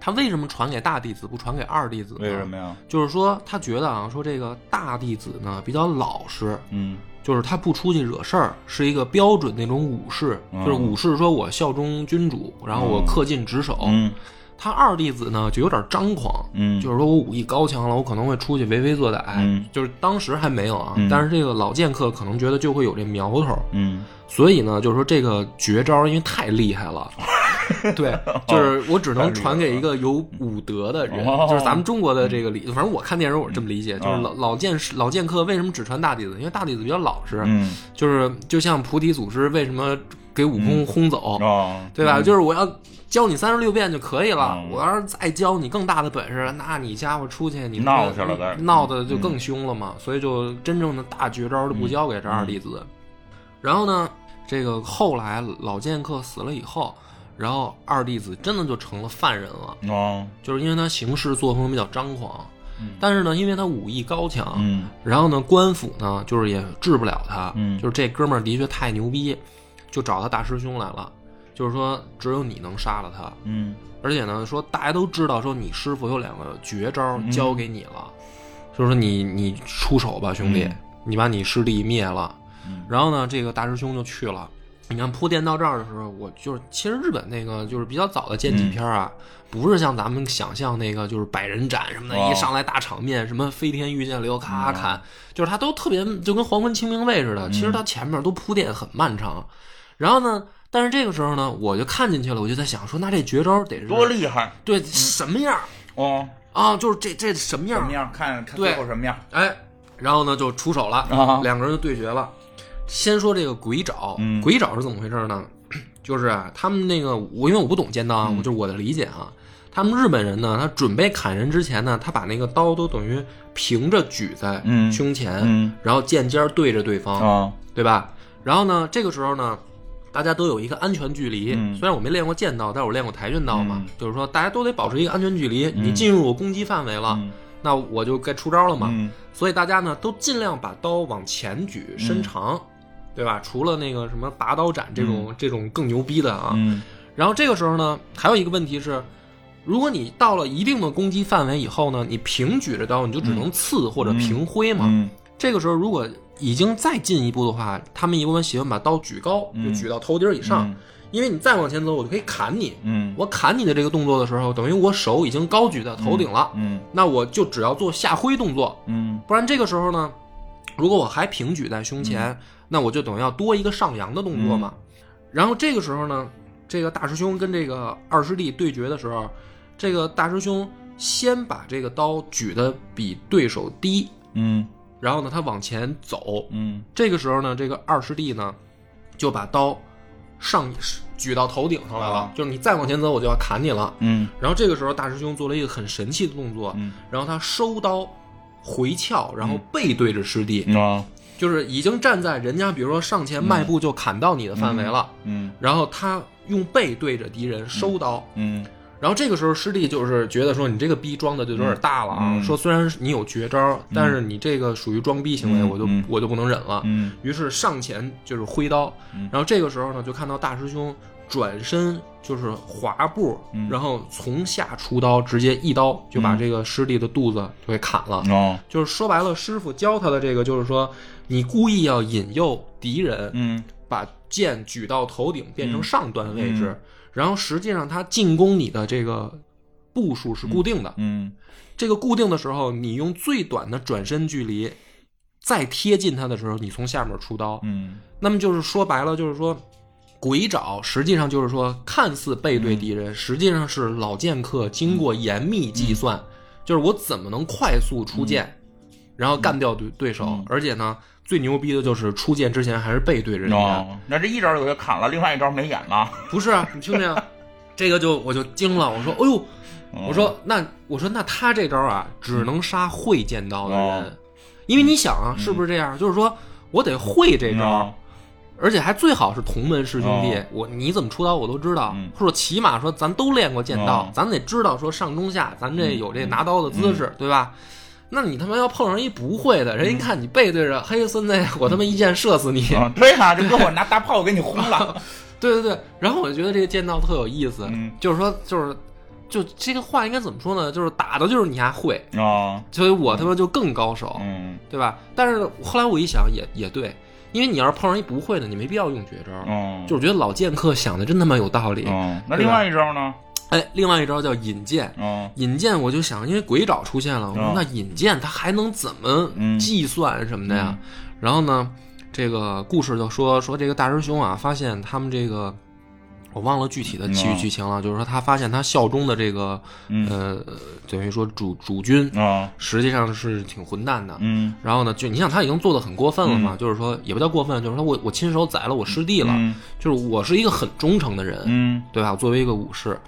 他为什么传给大弟子不传给二弟子？为什么呀？就是说他觉得啊，说这个大弟子呢比较老实，嗯，就是他不出去惹事儿，是一个标准那种武士，就是武士说我效忠君主，然后我恪尽职守。他二弟子呢就有点张狂，嗯，就是说我武艺高强了，我可能会出去为非作歹，嗯，就是当时还没有啊，但是这个老剑客可能觉得就会有这苗头，嗯，所以呢，就是说这个绝招因为太厉害了，<laughs> 对，就是我只能传给一个有武德的人，就是咱们中国的这个理，反正我看电影我是这么理解，就是老老剑老剑客为什么只传大弟子？因为大弟子比较老实，嗯，就是就像菩提祖师为什么给悟空轰走，对吧？嗯就是我要。教你三十六变就可以了。我要是再教你更大的本事，那你家伙出去你闹去了，闹的就更凶了嘛。所以就真正的大绝招都不教给这二弟子。然后呢，这个后来老剑客死了以后，然后二弟子真的就成了犯人了。哦，就是因为他行事作风比较张狂，但是呢，因为他武艺高强，嗯，然后呢，官府呢就是也治不了他，嗯，就是这哥们儿的确太牛逼，就找他大师兄来了。就是说，只有你能杀了他。嗯，而且呢，说大家都知道，说你师傅有两个绝招交给你了，就是说你你出手吧，兄弟，你把你师弟灭了。然后呢，这个大师兄就去了。你看铺垫到这儿的时候，我就是其实日本那个就是比较早的剑戟片啊，不是像咱们想象那个就是百人斩什么的，一上来大场面，什么飞天御剑流咔砍，就是他都特别就跟黄昏清明卫似的。其实他前面都铺垫很漫长，然后呢。但是这个时候呢，我就看进去了，我就在想说，那这绝招得是多厉害？对，什么样？哦啊，就是这这什么样？什么样？看看最后什么样？哎，然后呢就出手了，啊两个人就对决了。先说这个鬼爪，鬼爪是怎么回事呢？<clears throat> 就是啊，他们那个我因为我不懂剑道啊，我就是我的理解啊，他们日本人呢，他准备砍人之前呢，他把那个刀都等于平着举在胸前，然后剑尖对着对方，对吧？然后呢，这个时候呢。大家都有一个安全距离，虽然我没练过剑道，但是我练过跆拳道嘛，就是说大家都得保持一个安全距离。你进入我攻击范围了，那我就该出招了嘛。所以大家呢都尽量把刀往前举，伸长，对吧？除了那个什么拔刀斩这种这种更牛逼的啊。然后这个时候呢，还有一个问题是，如果你到了一定的攻击范围以后呢，你平举着刀，你就只能刺或者平挥嘛。这个时候如果已经再进一步的话，他们一部分喜欢把刀举高，就举到头顶以上，因为你再往前走，我就可以砍你。嗯，我砍你的这个动作的时候，等于我手已经高举在头顶了。嗯，那我就只要做下挥动作。嗯，不然这个时候呢，如果我还平举在胸前，那我就等于要多一个上扬的动作嘛。然后这个时候呢，这个大师兄跟这个二师弟对决的时候，这个大师兄先把这个刀举得比对手低。嗯。然后呢，他往前走，嗯，这个时候呢，这个二师弟呢，就把刀上举到头顶上来了，就是你再往前走，我就要砍你了，嗯。然后这个时候，大师兄做了一个很神奇的动作，嗯，然后他收刀回鞘，然后背对着师弟，啊，就是已经站在人家，比如说上前迈步就砍到你的范围了，嗯，然后他用背对着敌人收刀，嗯。然后这个时候，师弟就是觉得说你这个逼装的就有点大了啊！说虽然你有绝招，但是你这个属于装逼行为，我就我就不能忍了。于是上前就是挥刀。然后这个时候呢，就看到大师兄转身就是滑步，然后从下出刀，直接一刀就把这个师弟的肚子就给砍了。就是说白了，师傅教他的这个就是说，你故意要引诱敌人，嗯，把剑举到头顶变成上端位置。然后实际上，他进攻你的这个步数是固定的。嗯，这个固定的时候，你用最短的转身距离再贴近他的时候，你从下面出刀。嗯，那么就是说白了，就是说鬼爪实际上就是说看似背对敌人，实际上是老剑客经过严密计算，就是我怎么能快速出剑，然后干掉对对手，而且呢。最牛逼的就是出剑之前还是背对着人家，那这一招就给砍了，另外一招没演了。不是啊，你听听，<laughs> 这个就我就惊了，我说，哎呦，我说那我说那他这招啊，只能杀会剑道的人，因为你想啊，是不是这样？就是说我得会这招，而且还最好是同门师兄弟，我你怎么出刀我都知道，或者起码说咱都练过剑道，咱得知道说上中下，咱这有这拿刀的姿势，对吧？那你他妈要碰上一不会的人，一看你背对着，嘿，孙子，我他妈一箭射死你！对啊，就跟我拿大炮给你轰了。<laughs> 对对对，然后我就觉得这个剑道特有意思，就是说，就是，就这个话应该怎么说呢？就是打的就是你还会啊，所以我他妈就更高手，嗯，对吧？但是后来我一想，也也对，因为你要是碰上一不会的，你没必要用绝招，嗯，就是觉得老剑客想的真他妈有道理。嗯，那另外一招呢？哎，另外一招叫引剑，引剑我就想，因为鬼爪出现了，我说那引剑它还能怎么计算什么的呀？然后呢？这个故事就说说这个大师兄啊，发现他们这个，我忘了具体的其余剧情了。就是说他发现他效忠的这个，呃，等于说主主君啊，实际上是挺混蛋的。嗯，然后呢，就你想他已经做的很过分了嘛，就是说也不叫过分，就是说我我亲手宰了我师弟了，就是我是一个很忠诚的人，嗯，对吧？作为一个武士。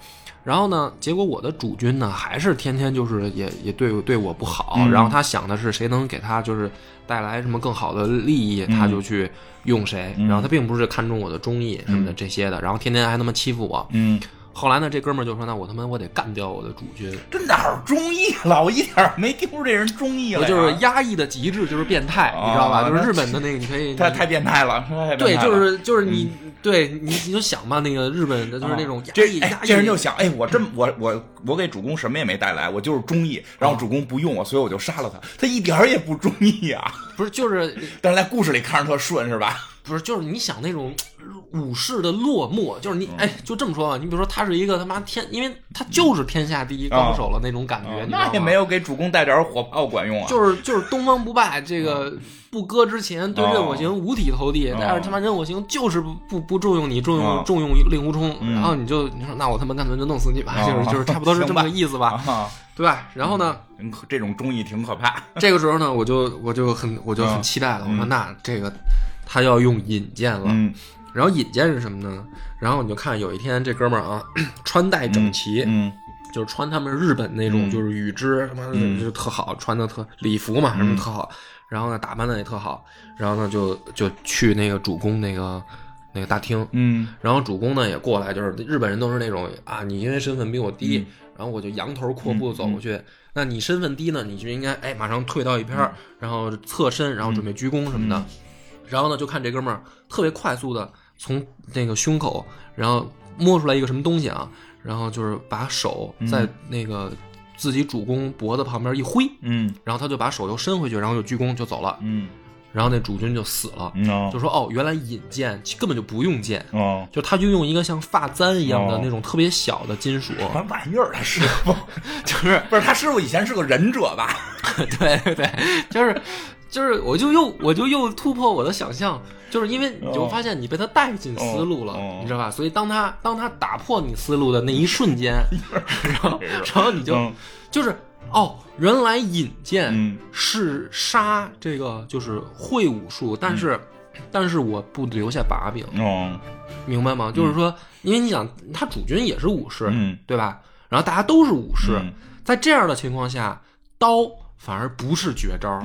然后呢？结果我的主君呢，还是天天就是也也对对我不好。然后他想的是谁能给他就是带来什么更好的利益，他就去用谁。然后他并不是看中我的忠义什么的这些的。然后天天还那么欺负我。嗯。后来呢，这哥们儿就说：“那我他妈我得干掉我的主君。”这哪儿忠义了？我一点没听出这人忠义来。就是压抑的极致，就是变态，你知道吧？就是日本的那个，你可以。他太变态了。对，就是就是你，对你你就想吧，那个日本的就是那种压抑压抑。这人就想：哎，我这么我我我给主公什么也没带来，我就是忠义。然后主公不用我，所以我就杀了他。他一点儿也不忠义啊！不是，就是，但是在故事里看着特顺，是吧？不是，就是你想那种武士的落寞，就是你哎，就这么说吧。你比如说，他是一个他妈天，因为他就是天下第一高手了那种感觉。那也没有给主公带点火炮管用啊。就是就是东方不败，这个不割之前对任我行五体投地，但是他妈任我行就是不不不重用你，重用重用令狐冲，然后你就你说那我他妈干脆就弄死你吧，就是就是差不多是这么个意思吧，对吧？然后呢，这种忠义挺可怕。这个时候呢，我就我就很我就很期待了，我说那这个。他要用引荐了，然后引荐是什么呢？然后你就看有一天这哥们儿啊，<clears throat> 穿戴整齐，嗯，就是穿他们日本那种就是羽织，他妈的就特好，穿的特礼服嘛，什么特好。然后呢，打扮的也特好。然后呢，就就去那个主公那个那个大厅，嗯，然后主公呢也过来，就是日本人都是那种啊，你因为身份比我低，然后我就扬头阔步走过去。那你身份低呢，你就应该哎马上退到一边，然后侧身，然后准备鞠躬什么的。然后呢，就看这哥们儿特别快速的从那个胸口，然后摸出来一个什么东西啊，然后就是把手在那个自己主公脖子旁边一挥，嗯，然后他就把手又伸回去，然后就鞠躬就走了，嗯，然后那主君就死了，就说哦，原来引剑根本就不用剑，哦，就他就用一个像发簪一样的那种特别小的金属，什么玩意儿？他师傅？<laughs> 就是不是他师傅以前是个忍者吧？<laughs> 对对对，就是。就是，我就又我就又突破我的想象，就是因为你就发现你被他带进思路了，你知道吧？所以当他当他打破你思路的那一瞬间，<laughs> 然后然后你就就是哦，原来引剑是杀这个就是会武术，但是但是我不留下把柄，明白吗？就是说，因为你想他主君也是武士，对吧？然后大家都是武士，在这样的情况下，刀。反而不是绝招，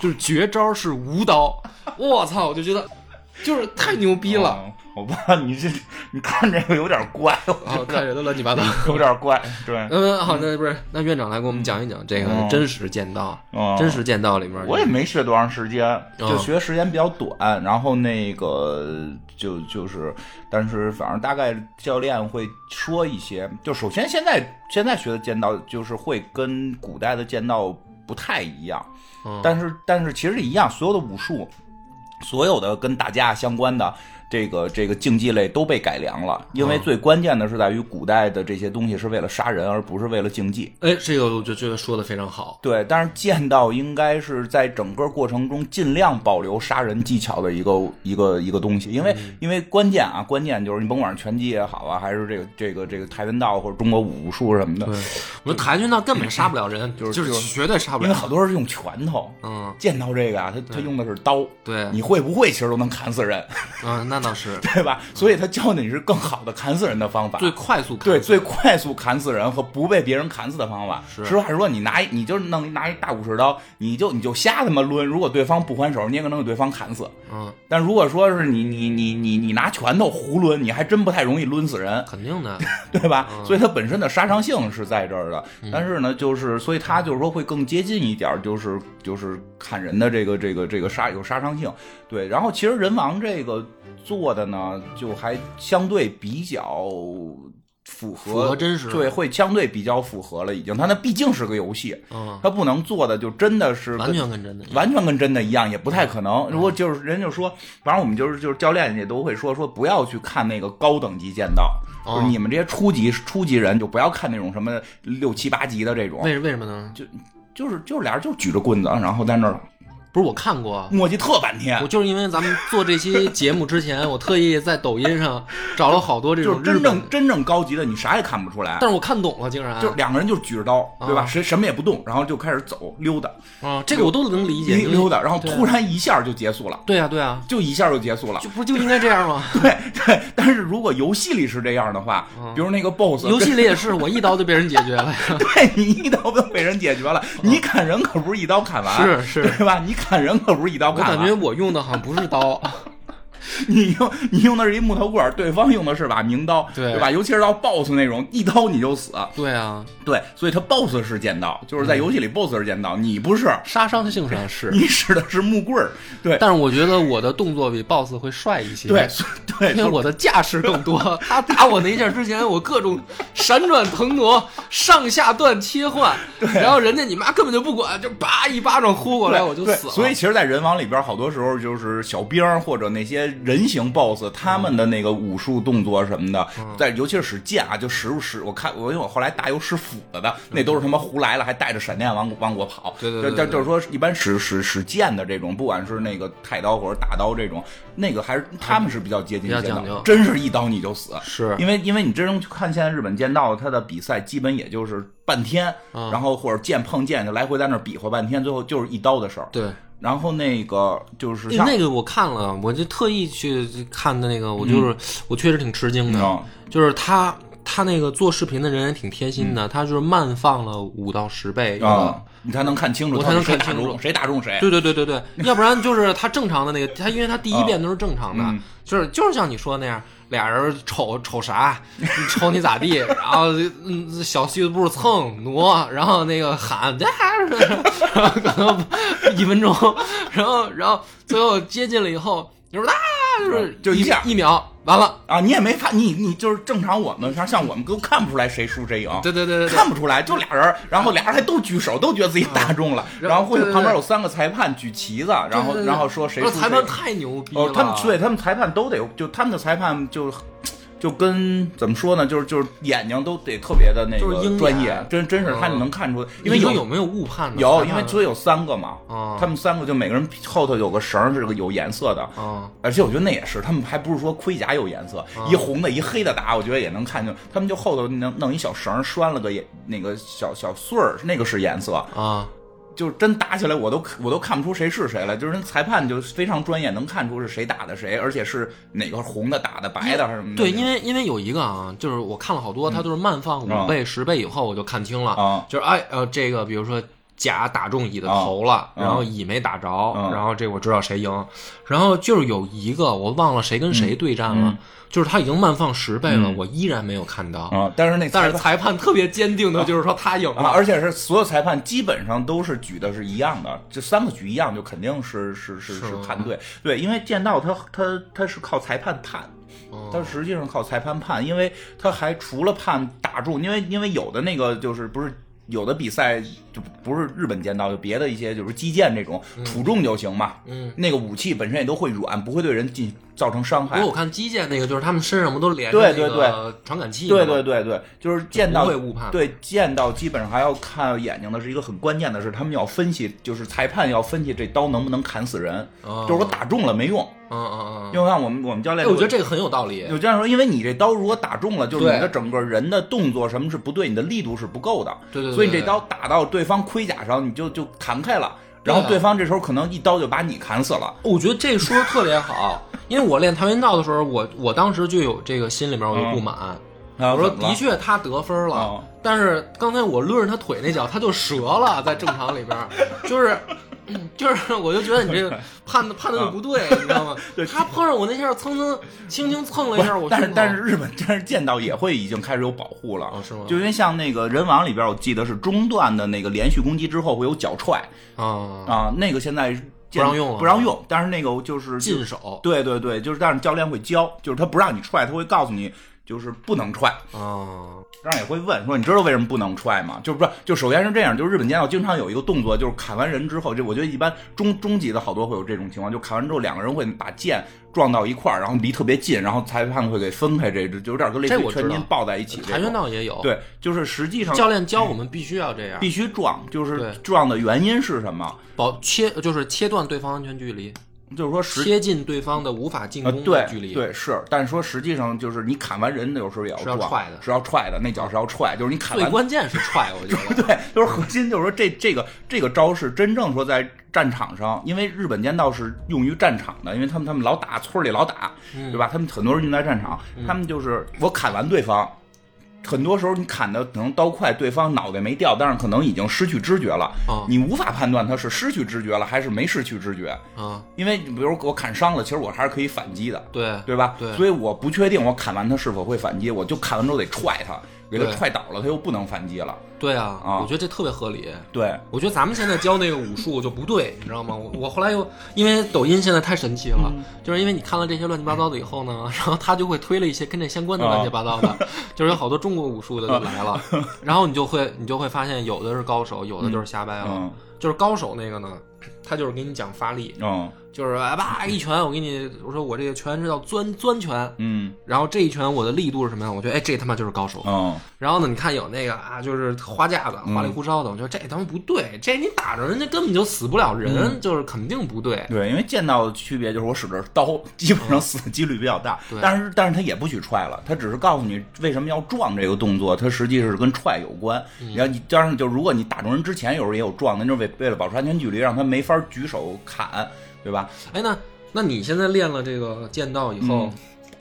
就是绝招是无刀。我操！我就觉得就是太牛逼了。好吧，你这你看这个有点怪，我看着都乱七八糟，有点怪。对，嗯，好，那不是那院长来给我们讲一讲这个真实剑道。真实剑道里面，我也没学多长时间，就学时间比较短。然后那个就就是，但是反正大概教练会说一些。就首先现在现在学的剑道，就是会跟古代的剑道。不太一样，但是但是其实一样，所有的武术，所有的跟打架相关的。这个这个竞技类都被改良了，因为最关键的是在于古代的这些东西是为了杀人，而不是为了竞技。哎，这个我就觉得说的非常好。对，但是剑道应该是在整个过程中尽量保留杀人技巧的一个一个一个东西，因为因为关键啊，关键就是你甭管是拳击也好啊，还是这个这个这个跆拳道或者中国武术什么的，我说跆拳道根本杀不了人，就是就是绝对杀不了，因为好多人是用拳头。嗯，剑道这个啊，他他用的是刀，对，你会不会其实都能砍死人。<laughs> 嗯，那。倒是，<laughs> 对吧？所以他教的你是更好的砍死人的方法，最快速砍对最快速砍死人和不被别人砍死的方法。是实话实说，你拿你就弄拿一大武士刀，你就你就瞎他妈抡，如果对方不还手，你也可能给对方砍死。嗯，但如果说是你你你你你拿拳头胡抡，你还真不太容易抡死人，肯定的，<laughs> 对吧？所以它本身的杀伤性是在这儿的，但是呢，就是所以它就是说会更接近一点，就是就是砍人的这个这个这个杀有杀伤性。对，然后其实人王这个做的呢，就还相对比较。符合符合真实，对，会相对比较符合了。已经，它那毕竟是个游戏，嗯，它不能做的就真的是完全跟真的，完全跟真的一样，也不太可能。如果就是人就说，反正我们就是就是教练也都会说说不要去看那个高等级剑道，就是你们这些初级初级人就不要看那种什么六七八级的这种。为为什么呢？就就是就是俩人就举着棍子，然后在那儿。不是我看过，磨叽特半天。我就是因为咱们做这期节目之前，<laughs> 我特意在抖音上找了好多这种真正真正高级的，你啥也看不出来。但是我看懂了，竟然就两个人就举着刀，对吧？谁什么也不动，然后就开始走溜达。啊，这个我都能理解。溜达，然后突然一下就结束了。对啊，对啊，就一下就结束了。就不就应该这样吗？<laughs> 对对。但是如果游戏里是这样的话，比如那个 BOSS，游戏里也是，我一刀就被人解决了。<laughs> 对你一刀就被人解决了。你砍人可不是一刀砍完，是是，对吧？你砍 <laughs> 人可不是一刀。我感觉我用的好像不是刀。<laughs> <laughs> 你用你用的是一木头棍，对方用的是把名刀，对吧？尤其是到 BOSS 那种，一刀你就死。对啊，对，所以他 BOSS 是剑道，就是在游戏里 BOSS 是剑道，你不是。杀伤性上是，<laughs> 你使的是木棍儿对。但是我觉得我的动作比 BOSS 会帅一些。对对，因为我的架势更多。他打我那一下之前，我各种闪转腾挪、上下段切换，<laughs> 然后人家你妈根本就不管，就叭一巴掌呼过来，我就死了。所以其实，在人王里边，好多时候就是小兵或者那些人形 BOSS。他们的那个武术动作什么的，在尤其是使剑啊，就使使我看我因为我后来打有使斧子的，那都是他妈胡来了，还带着闪电往往我跑。对对对，就是说一般使使使剑的这种，不管是那个太刀或者大刀这种，那个还是他们是比较接近剑道，真是一刀你就死。是。因为因为你真正去看现在日本剑道，他的比赛基本也就是半天，然后或者剑碰剑就来回在那比划半天，最后就是一刀的事儿。对。然后那个就是那个我看了，我就特意去看的那个，我就是我确实挺吃惊的，就是他他那个做视频的人也挺贴心的，他就是慢放了五到十倍啊，你才能看清楚，我才能看清楚谁打中谁。对对对对对，要不然就是他正常的那个，他因为他第一遍都是正常的，就是就是像你说那样。俩人瞅瞅啥？<laughs> 瞅你咋地？然后嗯，小细步蹭挪，然后那个喊，然 <laughs> 后可能一分钟，然后然后最后接近了以后，你说啊，就是就一下一秒完了啊！你也没发，你你就是正常，我们像像我们都看不出来谁输谁赢，对对对对，看不出来，就俩人，然后俩人还都举手，都觉得自己打中了，然后或者旁边有三个裁判举旗子，然后然后说谁输谁。裁判太牛逼了，他们对他们裁判都得就他们的裁判就。就跟怎么说呢？就是就是眼睛都得特别的那个专业，真真是他能看出，因为有有没有误判？有，因为所以有三个嘛，他们三个就每个人后头有个绳是个有颜色的，啊，而且我觉得那也是，他们还不是说盔甲有颜色，一红的一黑的打，我觉得也能看见，他们就后头弄弄一小绳拴了个那个小小穗儿，那个是颜色。啊。就真打起来，我都我都看不出谁是谁了。就是人裁判就非常专业，能看出是谁打的谁，而且是哪个红的打的白的还是什么。对，因为因为有一个啊，就是我看了好多，他都是慢放五倍、十倍以后，我就看清了。啊，就是哎呃，这个比如说甲打中乙的头了，然后乙没打着，然后这我知道谁赢。然后就是有一个我忘了谁跟谁对战了。就是他已经慢放十倍了，我依然没有看到啊！但是那但是裁判特别坚定的就是说他赢了，而且是所有裁判基本上都是举的是一样的，这三个举一样就肯定是是是是判对对，因为剑道他他他是靠裁判判，他实际上靠裁判判，因为他还除了判打中，因为因为有的那个就是不是。有的比赛就不是日本剑道，就别的一些就是击剑这种，出重就行嘛。嗯，那个武器本身也都会软，不会对人进造成伤害。不过我看击剑那个，就是他们身上不都连着那个传感器对对对对，就是见到会误判。对见到基本上还要看眼睛的是一个很关键的是，他们要分析，就是裁判要分析这刀能不能砍死人。就是我打中了没用。嗯嗯嗯，因为看我们我们教练，我觉得这个很有道理。有教练说，因为你这刀如果打中了，就是你的整个人的动作什么是不对，你的力度是不够的。对对。所以你这刀打到对方盔甲上，你就就弹开了。然后对方这时候可能一刀就把你砍死了。我觉得这说的特别好，因为我练跆拳道的时候，我我当时就有这个心里面我就不满，我说的确他得分了，但是刚才我抡着他腿那脚他就折了，<laughs> 在正常里边，就是。<coughs> 就是，我就觉得你这个 <laughs> 判的判的就不对，你知道吗？<laughs> 他碰上我那下，蹭蹭轻轻蹭了一下，我。但是但是日本但是剑道也会已经开始有保护了，是吗？就因为像那个人王里边，我记得是中段的那个连续攻击之后会有脚踹啊啊，那个现在不让用了，不让用。但是那个就是禁手，对对对，就是但是教练会教，就是他不让你踹，他会告诉你。就是不能踹嗯，当然也会问说，你知道为什么不能踹吗？就是不是，就首先是这样，就是日本剑道经常有一个动作，就是砍完人之后，就我觉得一般中中级的好多会有这种情况，就砍完之后两个人会把剑撞到一块儿，然后离特别近，然后裁判会给分开，这就有点跟类似于拳击抱在一起。跆拳道也有，对，就是实际上教练教我们必须要这样，必须撞，就是撞的原因是什么？保切就是切断对方安全距离。就是说，贴近对方的无法进攻的距离，对是，但是说实际上就是你砍完人，有时候也要是要踹的，是要踹的，那脚是要踹，就是你砍完，最关键是踹，我觉得 <laughs> 对，就是核心，就是说这这个这个招式真正说在战场上，因为日本剑道是用于战场的，因为他们他们老打村里老打，对吧？他们很多人用在战场，他们就是我砍完对方。很多时候你砍的可能刀快，对方脑袋没掉，但是可能已经失去知觉了。啊，你无法判断他是失去知觉了还是没失去知觉。啊，因为你比如我砍伤了，其实我还是可以反击的。对，对吧？对，所以我不确定我砍完他是否会反击，我就砍完之后得踹他。给他踹倒了，他又不能反击了。对啊，啊，我觉得这特别合理。对，我觉得咱们现在教那个武术就不对，你知道吗？我我后来又因为抖音现在太神奇了，就是因为你看了这些乱七八糟的以后呢，<laughs> 然后他就会推了一些跟这相关的乱七八糟的，<laughs> 就是有好多中国武术的就来了，然后你就会你就会发现有的是高手，有的就是瞎掰了。就是高手那个呢，他就是给你讲发力。嗯。就是叭一拳，我给你，我说我这个拳是叫钻钻拳，嗯，然后这一拳我的力度是什么呀？我觉得哎，这他妈就是高手，嗯，然后呢，你看有那个啊，就是花架子、花里胡哨的，我觉得这他妈不对，这你打着人家根本就死不了人，就是肯定不对。对，因为剑道的区别就是我使着刀，基本上死的几率比较大，但是但是他也不许踹了，他只是告诉你为什么要撞这个动作，它实际是跟踹有关。然后你加上就如果你打中人之前有时候也有撞，那就是为为了保持安全距离，让他没法举手砍，对吧？哎那。那你现在练了这个剑道以后，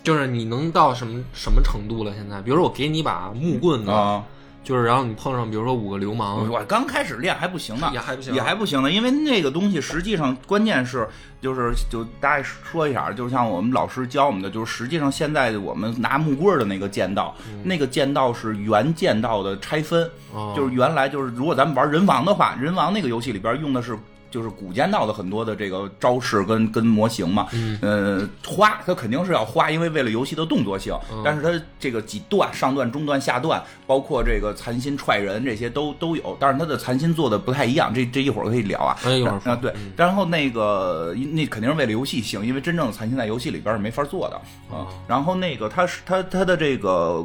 就是你能到什么什么程度了？现在，比如说我给你把木棍啊，就是然后你碰上比如说五个流氓，我刚开始练还不行呢，也还不行，也还不行呢，因为那个东西实际上关键是就是就大概说一下，就像我们老师教我们的，就是实际上现在我们拿木棍的那个剑道，那个剑道是原剑道的拆分，就是原来就是如果咱们玩人王的话，人王那个游戏里边用的是。就是古剑道的很多的这个招式跟跟模型嘛，嗯，呃，花它肯定是要花，因为为了游戏的动作性。但是它这个几段上段、中段、下段，包括这个残心踹人这些都都有。但是它的残心做的不太一样，这这一会儿可以聊啊。一会儿啊，对。然后那个那肯定是为了游戏性，因为真正的残心在游戏里边是没法做的啊。然后那个它是它它的这个。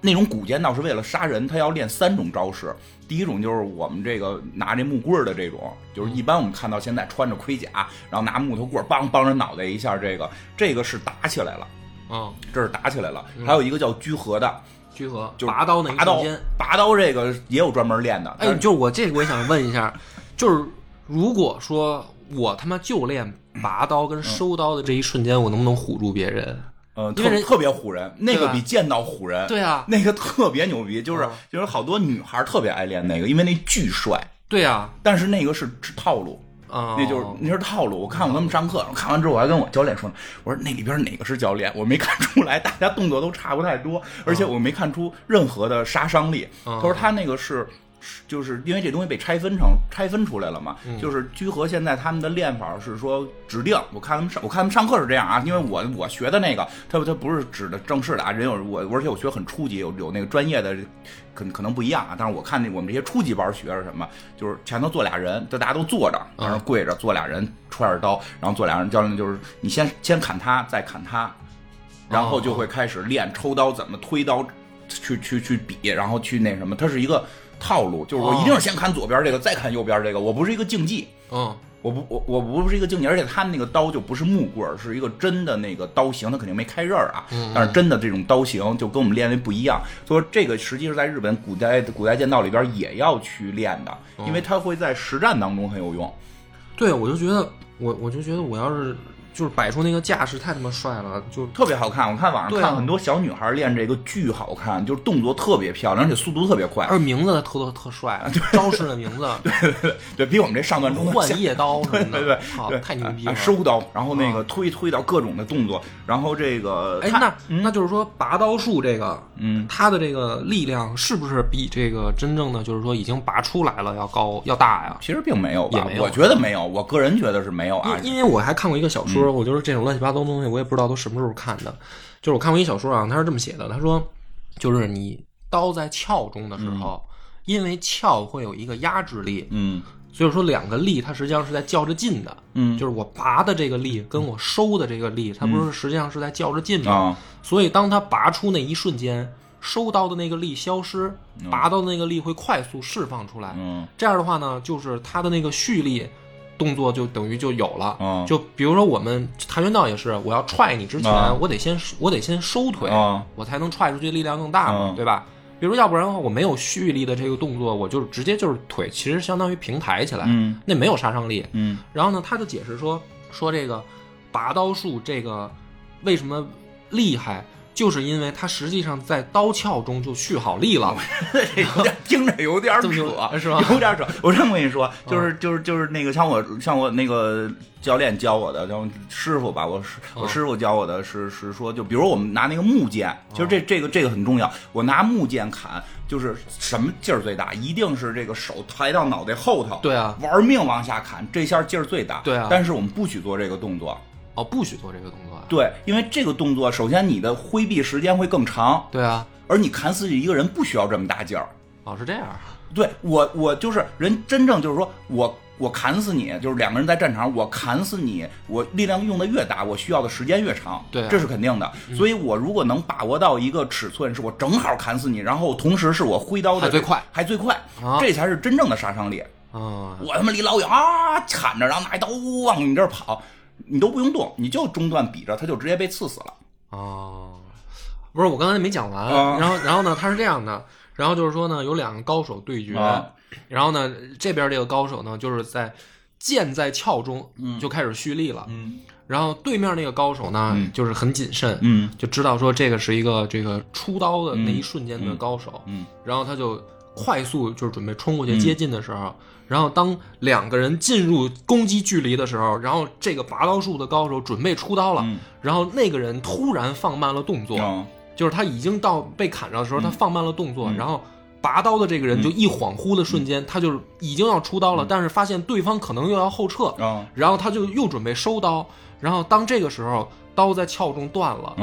那种古剑道是为了杀人，他要练三种招式。第一种就是我们这个拿这木棍的这种，就是一般我们看到现在穿着盔甲，然后拿木头棍梆梆着脑袋一下，这个这个是打起来了，啊，这是打起来了。还有一个叫居合的，居合就是拔刀那拔刀，拔刀这个也有专门练的。哎，就我这个我也想问一下，就是如果说我他妈就练拔刀跟收刀的这一瞬间，我能不能唬住别人？嗯，特特别唬人，那个比剑道唬人。对啊，那个特别牛逼，就是就是好多女孩特别爱练那个，因为那巨帅。对啊，但是那个是套路啊，那就是那是套路。我看过他们上课，看完之后我还跟我教练说呢，我说那里边哪个是教练？我没看出来，大家动作都差不太多，而且我没看出任何的杀伤力。他说他那个是。就是因为这东西被拆分成拆分出来了嘛，就是居合现在他们的练法是说指定，我看他们上我看他们上课是这样啊，因为我我学的那个，他他不是指的正式的啊，人有我而且我学很初级，有有那个专业的，可可能不一样啊，但是我看那我们这些初级班学是什么，就是前头坐俩人，就大家都坐着，然后跪着坐俩人揣着刀，然后坐俩人教练就是你先先砍他，再砍他，然后就会开始练抽刀怎么推刀，去去去比，然后去那什么，它是一个。套路就是我一定是先看左边这个，再看右边这个。我不是一个竞技，嗯，我不我我不是一个竞技，而且他们那个刀就不是木棍，是一个真的那个刀型，他肯定没开刃啊。但是真的这种刀型就跟我们练的不一样。所以说这个实际是在日本古代古代剑道里边也要去练的，因为它会在实战当中很有用。对，我就觉得我我就觉得我要是。就是摆出那个架势太他妈帅了，就特别好看。我看网上看很多小女孩练这个巨好看，就是动作特别漂亮，而且速度特别快。而名字特特特帅，招式的名字，对对对对，比我们这上段中换夜刀，对对对，对，太牛逼了。收刀，然后那个推推到各种的动作，然后这个，哎，那那就是说拔刀术这个，嗯，它的这个力量是不是比这个真正的就是说已经拔出来了要高要大呀？其实并没有，也没有，我觉得没有，我个人觉得是没有啊。因为我还看过一个小说，我就是这种乱七八。糟的东西我也不知道都什么时候看的，就是我看过一小说啊，他是这么写的，他说，就是你刀在鞘中的时候，因为鞘会有一个压制力，嗯，所以说两个力它实际上是在较着劲的，嗯，就是我拔的这个力跟我收的这个力，它不是实际上是在较着劲吗？所以当它拔出那一瞬间，收刀的那个力消失，拔刀的那个力会快速释放出来，嗯，这样的话呢，就是它的那个蓄力。动作就等于就有了，嗯，就比如说我们跆拳道也是，我要踹你之前，我得先我得先收腿，我才能踹出去力量更大嘛，对吧？比如要不然的话，我没有蓄力的这个动作，我就直接就是腿，其实相当于平抬起来，嗯，那没有杀伤力，嗯。然后呢，他就解释说说这个拔刀术这个为什么厉害。就是因为它实际上在刀鞘中就蓄好力了 <laughs> <laughs> 听着有点扯，是吧？有点扯。我这么跟你说，就是就是就是那个像我像我那个教练教我的，叫师傅吧，我师我师傅教我的是是说，就比如我们拿那个木剑，其实这这个这个很重要。我拿木剑砍，就是什么劲儿最大？一定是这个手抬到脑袋后头，对啊，玩命往下砍，这下劲儿最大，对啊。但是我们不许做这个动作。哦，不许做这个动作。对，因为这个动作，首先你的挥臂时间会更长。对啊，而你砍死一个人不需要这么大劲儿。哦，是这样。对我，我就是人，真正就是说我，我砍死你，就是两个人在战场，我砍死你，我力量用的越大，我需要的时间越长。对，这是肯定的。所以我如果能把握到一个尺寸，是我正好砍死你，然后同时是我挥刀的最快，还最快，这才是真正的杀伤力。啊，我他妈离老远啊，砍着，然后拿一刀往你这儿跑。你都不用动，你就中段比着，他就直接被刺死了。哦，不是，我刚才没讲完。然后，然后呢，他是这样的。然后就是说呢，有两个高手对决。然后呢，这边这个高手呢，就是在剑在鞘中就开始蓄力了。嗯。然后对面那个高手呢，就是很谨慎。嗯。就知道说这个是一个这个出刀的那一瞬间的高手。嗯。然后他就快速就是准备冲过去接近的时候。然后，当两个人进入攻击距离的时候，然后这个拔刀术的高手准备出刀了，然后那个人突然放慢了动作，就是他已经到被砍着的时候，他放慢了动作，然后拔刀的这个人就一恍惚的瞬间，他就是已经要出刀了，但是发现对方可能又要后撤，然后他就又准备收刀，然后当这个时候刀在鞘中断了。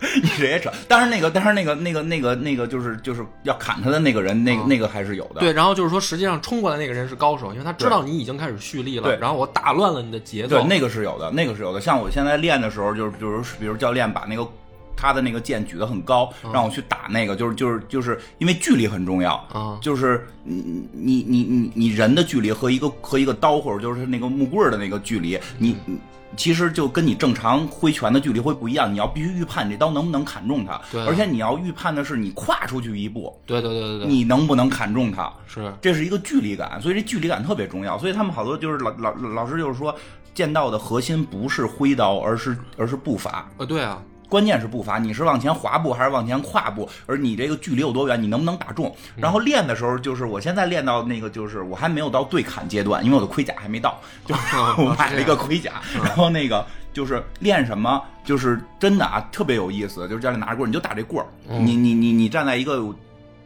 <laughs> 你这也扯，但是那个，但是那个，那个，那个，那个，就是就是要砍他的那个人，那个那个还是有的。对，然后就是说，实际上冲过来那个人是高手，因为他知道你已经开始蓄力了。对，然后我打乱了你的节奏。对，那个是有的，那个是有的。像我现在练的时候，就是比如比如教练把那个他的那个剑举得很高，让我去打那个，就是就是就是因为距离很重要啊，就是你你你你你人的距离和一个和一个刀或者就是那个木棍的那个距离，你。其实就跟你正常挥拳的距离会不一样，你要必须预判这刀能不能砍中他，对，而且你要预判的是你跨出去一步，对对对对对，你能不能砍中他？是，这是一个距离感，所以这距离感特别重要。所以他们好多就是老老老师就是说，剑道的核心不是挥刀，而是而是步伐。呃，对啊。关键是步伐，你是往前滑步还是往前跨步？而你这个距离有多远，你能不能打中？然后练的时候，就是我现在练到那个，就是我还没有到对砍阶段，因为我的盔甲还没到，就我买了一个盔甲。然后那个就是练什么，就是真的啊，特别有意思。就是教练拿着棍儿，你就打这棍儿，你你你你站在一个。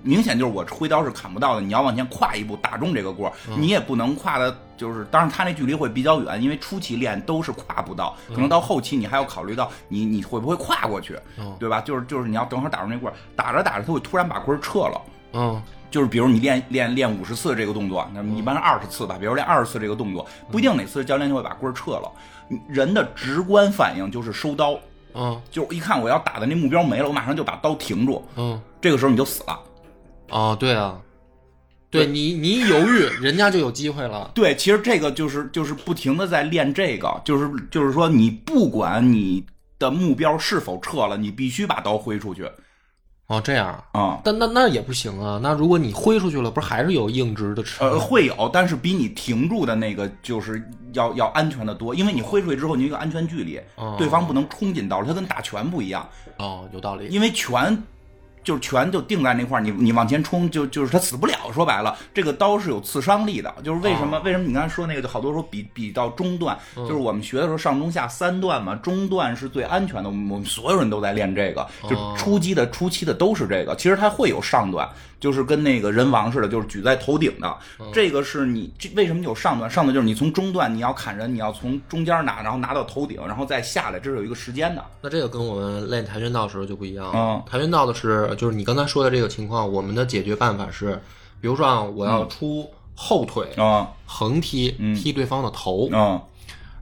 明显就是我挥刀是砍不到的，你要往前跨一步打中这个棍儿，你也不能跨的，就是当然他那距离会比较远，因为初期练都是跨不到，可能到后期你还要考虑到你你会不会跨过去，对吧？就是就是你要等会儿打中那棍儿，打着打着他会突然把棍儿撤了，嗯，就是比如你练练练五十次这个动作，那么一般是二十次吧，比如练二十次这个动作，不一定哪次教练就会把棍儿撤了，人的直观反应就是收刀，嗯，就一看我要打的那目标没了，我马上就把刀停住，嗯，这个时候你就死了。哦，对啊，对你，你一犹豫，人家就有机会了。对，其实这个就是就是不停的在练这个，就是就是说，你不管你的目标是否撤了，你必须把刀挥出去。哦，这样啊，但那那也不行啊。那如果你挥出去了，不是还是有硬直的吃？呃，会有，但是比你停住的那个就是要要安全的多，因为你挥出去之后，你有一个安全距离，对方不能冲进刀，它跟打拳不一样。哦，有道理。因为拳。就是拳就定在那块儿，你你往前冲，就就是他死不了。说白了，这个刀是有刺伤力的。就是为什么为什么你刚才说那个，就好多时候比比到中段，就是我们学的时候上中下三段嘛，中段是最安全的。我们我们所有人都在练这个，就初级的初期的都是这个。其实它会有上段。就是跟那个人王似的，就是举在头顶的。这个是你这为什么有上段？上段就是你从中段你要砍人，你要从中间拿，然后拿到头顶，然后再下来，这是有一个时间的。那这个跟我们练跆拳道时候就不一样。了，跆拳道的是就是你刚才说的这个情况，我们的解决办法是，比如说啊，我要出后腿啊，横踢踢对方的头啊，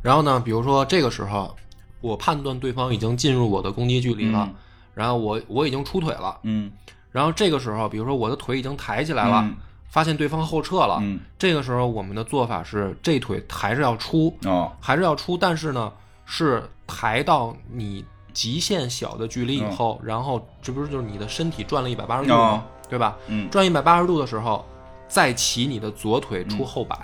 然后呢，比如说这个时候我判断对方已经进入我的攻击距离了，然后我我已经出腿了，嗯。然后这个时候，比如说我的腿已经抬起来了，发现对方后撤了，这个时候我们的做法是这腿还是要出，还是要出，但是呢是抬到你极限小的距离以后，然后这不是就是你的身体转了一百八十度吗？对吧？转一百八十度的时候，再起你的左腿出后摆。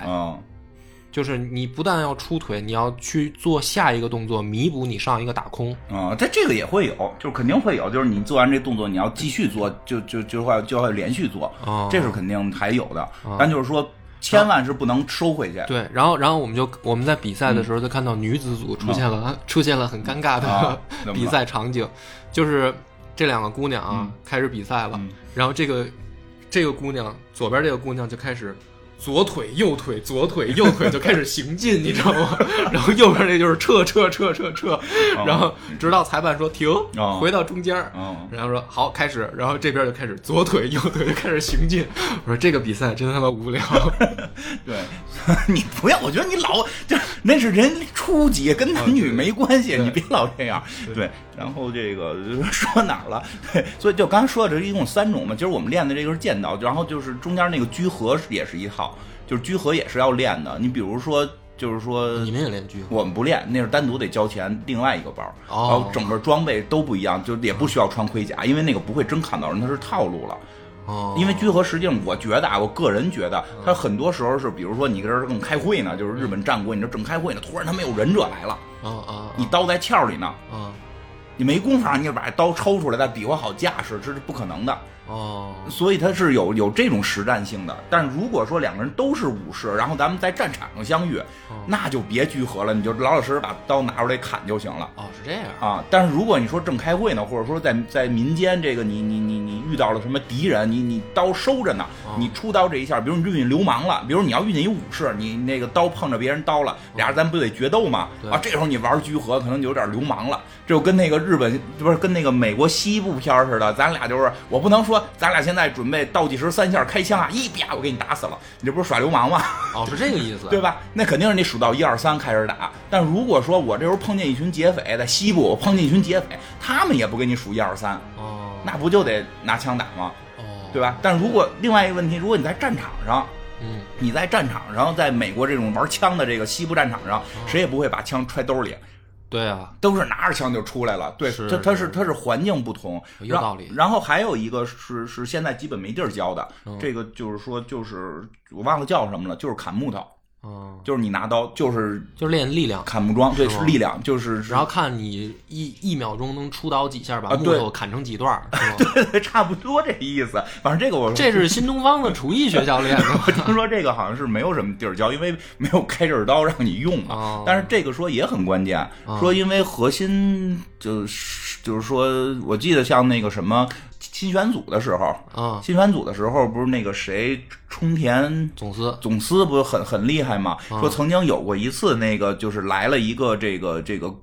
就是你不但要出腿，你要去做下一个动作，弥补你上一个打空啊。这这个也会有，就是肯定会有，就是你做完这动作，你要继续做，就就就会就要连续做，这是肯定还有的。但就是说，千万是不能收回去。对，然后然后我们就我们在比赛的时候就看到女子组出现了出现了很尴尬的 <laughs> 比赛场景，就是这两个姑娘啊开始比赛了，然后这个这个姑娘左边这个姑娘就开始。左腿、右腿、左腿、右腿就开始行进，<laughs> 你知道吗？然后右边那就是撤、撤、撤、撤、撤，然后直到裁判说停，回到中间，然后说好开始，然后这边就开始左腿、右腿就开始行进。<laughs> 我说这个比赛真他妈无聊。<laughs> 对，你不要，我觉得你老就那是人初级，跟男女没关系，你别老这样。对，然后这个说哪儿了？对，所以就刚才说的这一共三种嘛，就是我们练的这个是剑道，然后就是中间那个居合也是一套。就是居合也是要练的，你比如说，就是说，你们也练居合？我们不练，那是单独得交钱，另外一个包，然后整个装备都不一样，就也不需要穿盔甲，因为那个不会真砍到人，它是套路了。哦，因为居合实际上，我觉得啊，我个人觉得，他很多时候是，比如说你跟这正开会呢，就是日本战国，你这正开会呢，突然他们有忍者来了，啊啊，你刀在鞘里呢，啊，你没工夫让你就把刀抽出来，再比划好架势，这是不可能的。哦，所以它是有有这种实战性的，但如果说两个人都是武士，然后咱们在战场上相遇，那就别聚合了，你就老老实实把刀拿出来砍就行了。哦，是这样啊。但是如果你说正开会呢，或者说在在民间，这个你你你你遇到了什么敌人，你你刀收着呢，你出刀这一下，比如你遇见流氓了，比如你要遇见一武士，你那个刀碰着别人刀了，俩人咱不得决斗吗？啊，这时候你玩聚合可能就有点流氓了，就跟那个日本不是跟那个美国西部片似的，咱俩就是我不能说。咱俩现在准备倒计时三下开枪啊！一啪，我给你打死了！你这不是耍流氓吗？哦，是这个意思，<laughs> 对吧？那肯定是你数到一二三开始打。但如果说我这时候碰见一群劫匪在西部，我碰见一群劫匪，他们也不给你数一二三，哦，那不就得拿枪打吗？哦，对吧？但如果另外一个问题，如果你在战场上，嗯，你在战场上，在美国这种玩枪的这个西部战场上，谁也不会把枪揣兜里。对啊，都是拿着枪就出来了。对，他他是他是环境不同，有道理。然后还有一个是是现在基本没地儿教的，这个就是说就是我忘了叫什么了，就是砍木头。嗯，就是你拿刀，就是就是练力量，砍木桩，对，是力量，就是然后看你一一秒钟能出刀几下，把木头砍成几段，<laughs> 对对，差不多这意思。反正这个我这是新东方的厨艺学校练的，<laughs> 我听说这个好像是没有什么地儿教，因为没有开刃刀让你用啊。但是这个说也很关键，说因为核心就是就是说，我记得像那个什么。新选组的时候，啊，新选组的时候不是那个谁冲田总司总司不是很很厉害吗？说曾经有过一次，那个就是来了一个这个这个。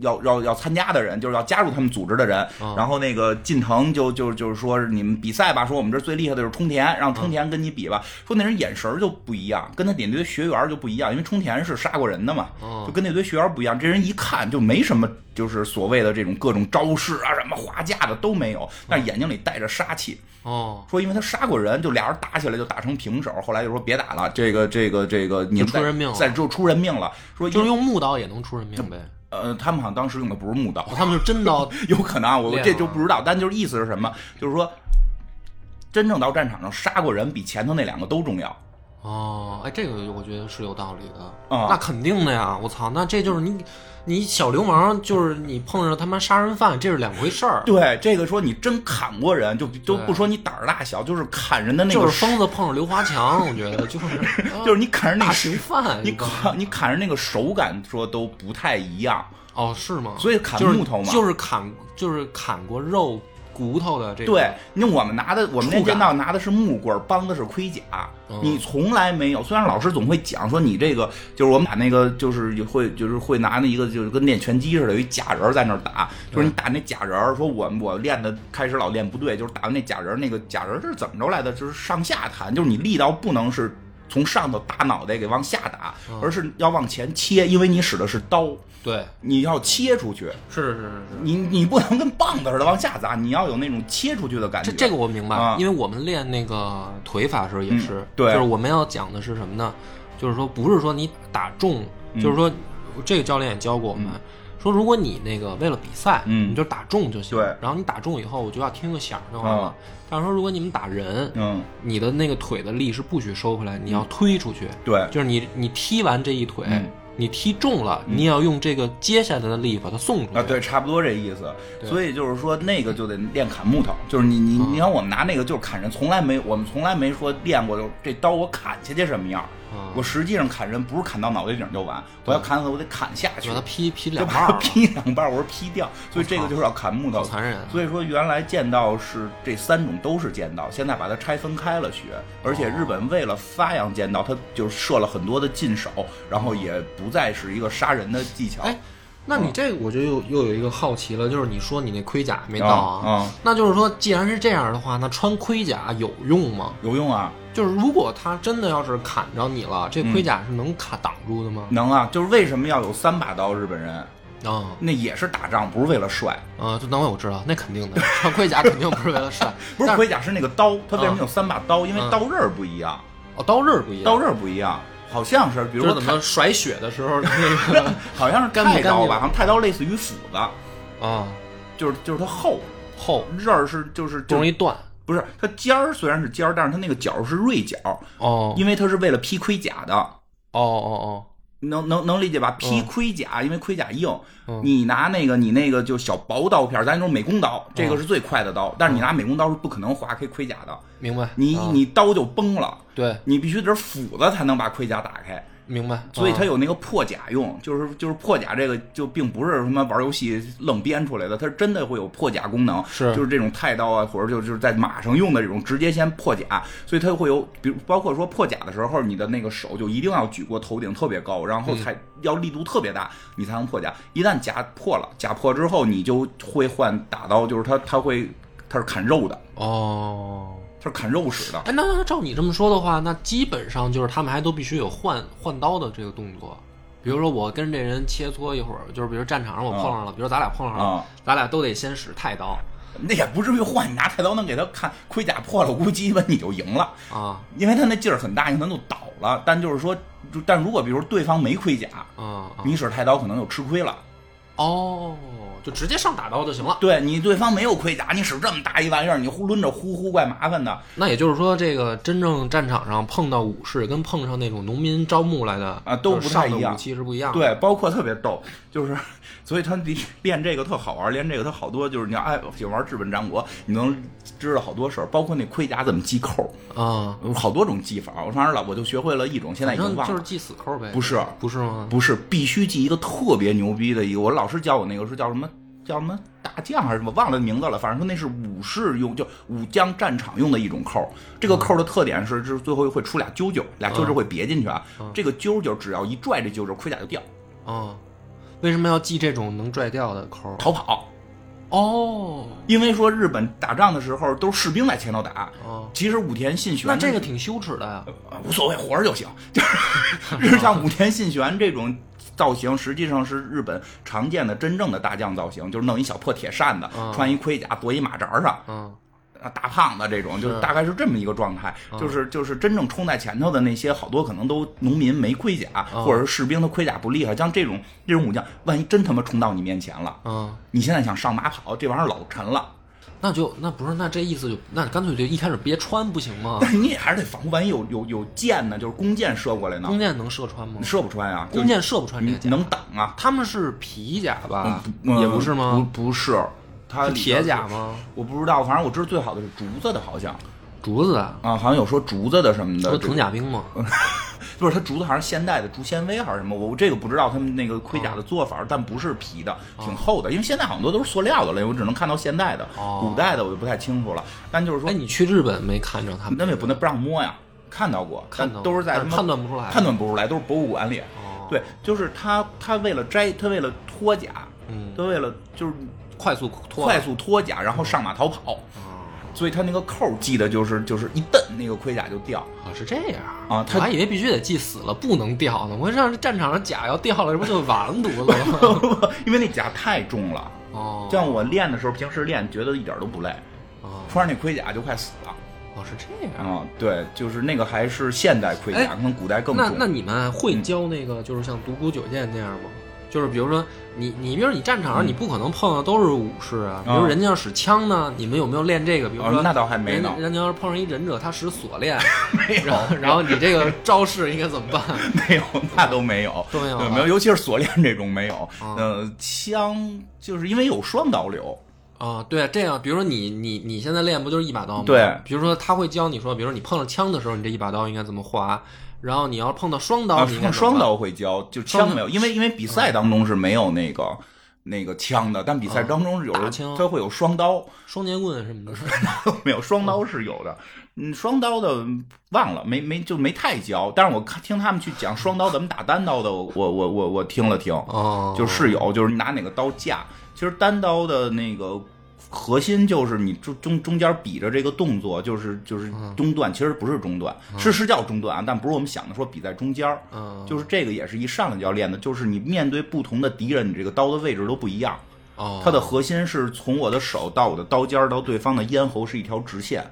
要要要参加的人，就是要加入他们组织的人。然后那个近藤就就就是说你们比赛吧，说我们这最厉害的是冲田，让冲田跟你比吧。说那人眼神就不一样，跟他那堆学员就不一样，因为冲田是杀过人的嘛，就跟那堆学员不一样。这人一看就没什么，就是所谓的这种各种招式啊，什么花架的都没有，但是眼睛里带着杀气。哦，说因为他杀过人，就俩人打起来就打成平手，后来就说别打了，这个这个这个你们出人命，再就出人命了。说就是用木刀也能出人命呗。呃，他们好像当时用的不是木刀，他们就真刀，<laughs> 有可能啊，我这就不知道。但就是意思是什么？就是说，真正到战场上杀过人，比前头那两个都重要。哦，哎，这个我觉得是有道理的。啊，那肯定的呀！我操，那这就是你。你小流氓就是你碰上他妈杀人犯，这是两回事儿。对，这个说你真砍过人，就都不说你胆儿大小，就是砍人的那个。就是疯子碰上刘华强，我觉得就是 <laughs> 就是你砍人那个刑犯，你砍你砍人那个手感说都不太一样。哦，是吗？所以砍木头嘛，就是砍就是砍过肉。骨头的这对，那我们拿的我们那剑道拿的是木棍，帮的是盔甲。你从来没有，虽然老师总会讲说你这个就是我们打那个就是会就是会拿那一个就是跟练拳击似的，有一假人在那打，就是你打那假人。说我我练的开始老练不对，就是打那假人，那个假人是怎么着来的？就是上下弹，就是你力道不能是从上头打脑袋给往下打，而是要往前切，因为你使的是刀。对，你要切出去，是是是是，你你不能跟棒子似的往下砸，你要有那种切出去的感觉。这这个我明白，因为我们练那个腿法时候也是，对，就是我们要讲的是什么呢？就是说不是说你打中，就是说这个教练也教过我们，说如果你那个为了比赛，嗯，你就打中就行，对，然后你打中以后我就要听个响就完了。但是说如果你们打人，嗯，你的那个腿的力是不许收回来，你要推出去，对，就是你你踢完这一腿。你踢中了，你要用这个接下来的力把它送出去啊！对，差不多这意思。所以就是说，那个就得练砍木头。就是你你你看，我们拿那个就是砍人，从来没我们从来没说练过，就这刀我砍下去什么样。我实际上砍人不是砍到脑袋顶就完，我要砍死我得砍下去，把它劈劈两半，劈两半，我说劈掉。所以这个就是要砍木头，残忍。所以说原来剑道是这三种都是剑道，现在把它拆分开了学。而且日本为了发扬剑道，他就设了很多的禁手，然后也不再是一个杀人的技巧。哎，那你这个我就又又有一个好奇了，就是你说你那盔甲没到啊？那就是说，既然是这样的话，那穿盔甲有用吗？有用啊。就是如果他真的要是砍着你了，这盔甲是能卡挡住的吗？能啊，就是为什么要有三把刀？日本人啊，那也是打仗，不是为了帅啊。就等会我知道，那肯定的，穿盔甲肯定不是为了帅。<laughs> 不是盔甲是那个刀，它为什么有三把刀？因为刀刃不一样。哦，刀刃不一样，刀刃不一样，好像是，比如说怎么甩雪的时候，<laughs> 那个好像是太刀吧？好像太刀类似于斧子。啊，就是就是它厚。厚。刃是就是就容易断。不是，它尖儿虽然是尖儿，但是它那个角是锐角哦，因为它是为了劈盔甲的。哦哦哦，能能能理解吧？披盔甲，因为盔甲硬，你拿那个你那个就小薄刀片，咱说美工刀，这个是最快的刀，但是你拿美工刀是不可能划开盔甲的。明白？你你刀就崩了，对你必须得斧子才能把盔甲打开。明白，所以它有那个破甲用，就是就是破甲这个就并不是什么玩游戏愣编出来的，它真的会有破甲功能，是。就是这种太刀啊，或者就就是在马上用的这种直接先破甲，所以它会有，比如包括说破甲的时候，你的那个手就一定要举过头顶特别高，然后才要力度特别大，你才能破甲。一旦甲破了，甲破之后，你就会换打刀，就是它它会它是砍肉的。哦。是砍肉使的。哎，那那照你这么说的话，那基本上就是他们还都必须有换换刀的这个动作。比如说我跟这人切磋一会儿，就是比如战场上我碰上了，比如咱俩碰上了，咱俩都得先使太刀。那也不至于换，你拿太刀能给他看盔甲破了，估计基本你就赢了啊，因为他那劲儿很大，可能就倒了。但就是说，但如果比如对方没盔甲啊，你使太刀可能就吃亏了。哦。就直接上打刀就行了。对你对方没有盔甲，你使这么大一玩意儿，你呼抡着呼呼怪麻烦的。那也就是说，这个真正战场上碰到武士，跟碰上那种农民招募来的啊，都不太一样，武器是不一样。对，包括特别逗，就是。所以他练练这个特好玩，练这个他好多就是你要爱喜欢玩日本战国，你能知道好多事儿，包括那盔甲怎么系扣啊，好多种系法。我反正老我就学会了一种，现在已经忘了，就是系死扣呗。不是，不是吗？不是，必须系一个特别牛逼的一个。我老师教我那个是叫什么？叫什么大将还是什么？忘了名字了。反正说那是武士用，就武将战场用的一种扣。这个扣的特点是，是最后会出俩揪揪，俩揪揪会别进去啊。这个揪揪只要一拽这揪揪，盔甲就掉。啊。为什么要系这种能拽掉的扣？逃跑，哦，因为说日本打仗的时候都是士兵在前头打，哦，其实武田信玄那这个挺羞耻的呀，无所谓，活着就行。<laughs> 就是像武田信玄这种造型，实际上是日本常见的真正的大将造型，就是弄一小破铁扇子，穿一盔甲，躲一马扎上，嗯，大胖子这种，就是大概是这么一个状态。就是就是真正冲在前头的那些，好多可能都农民没盔甲，或者是士兵的盔甲不厉害。像这种这种武将，万一真他妈冲到你面前了，嗯，你现在想上马跑，这玩意儿老沉了。那就那不是那这意思就那干脆就一开始别穿不行吗？但 <laughs> 你也还是得防护，万一有有有箭呢，就是弓箭射过来呢。弓箭能射穿吗？射不穿啊，弓箭射不穿这甲，能挡啊。他们是皮甲吧？也不是吗？不不是，它是铁甲吗？我不知道，反正我知道最好的是竹子的，好像竹子啊，好像有说竹子的什么的。藤甲兵吗？<laughs> 不是，它竹子好像是现代的竹纤维还是什么？我这个不知道他们那个盔甲的做法，但不是皮的，挺厚的。因为现在好多都是塑料的了，我只能看到现代的，古代的我就不太清楚了。但就是说，哎，你去日本没看着他们？那也不能不让摸呀，看到过，看到都是在判断不出来，判断不出来，都是博物馆里。对，就是他，他为了摘，他为了脱甲，嗯，他为了就是快速脱，快速脱甲，然后上马逃跑。所以他那个扣系的就是就是一蹬，那个盔甲就掉啊，是这样啊，他还以为必须得系死了，不能掉呢。我让战场上甲要掉了，这不就完犊子了吗？<laughs> 因为那甲太重了哦。像我练的时候，平时练觉得一点都不累啊，穿上那盔甲就快死了。哦，是这样啊，对，就是那个还是现代盔甲，可能古代更重。那那你们会教那个就是像独孤九剑那样吗？就是比如说你你比如你战场上你不可能碰到都是武士啊，比如人家要使枪呢，你们有没有练这个？比如说那倒还没呢。人家要是碰上一忍者，他使锁链，<laughs> 没有。然后你这个招式应该怎么办？<laughs> 没有，那都没有，都没有，没有，尤其是锁链这种没有。嗯，枪就是因为有双刀流啊。对，这样，比如说你你你现在练不就是一把刀吗？对。比如说他会教你说，比如说你碰上枪的时候，你这一把刀应该怎么划。然后你要碰到双刀，碰双刀会教，就枪没有，因为因为比赛当中是没有那个那个枪的，但比赛当中是有的，它会有双刀、双节棍什么的，<laughs> 没有双刀是有的。嗯，双刀的忘了，没没就没太教。但是我看听他们去讲双刀怎么打单刀的，我我我我听了听，哦，就是有，就是拿哪个刀架。其实单刀的那个。核心就是你中中中间比着这个动作，就是就是中断，其实不是中断，是是叫中断啊，但不是我们想的说比在中间儿，就是这个也是一上来就要练的，就是你面对不同的敌人，你这个刀的位置都不一样，它的核心是从我的手到我的刀尖到对方的咽喉是一条直线。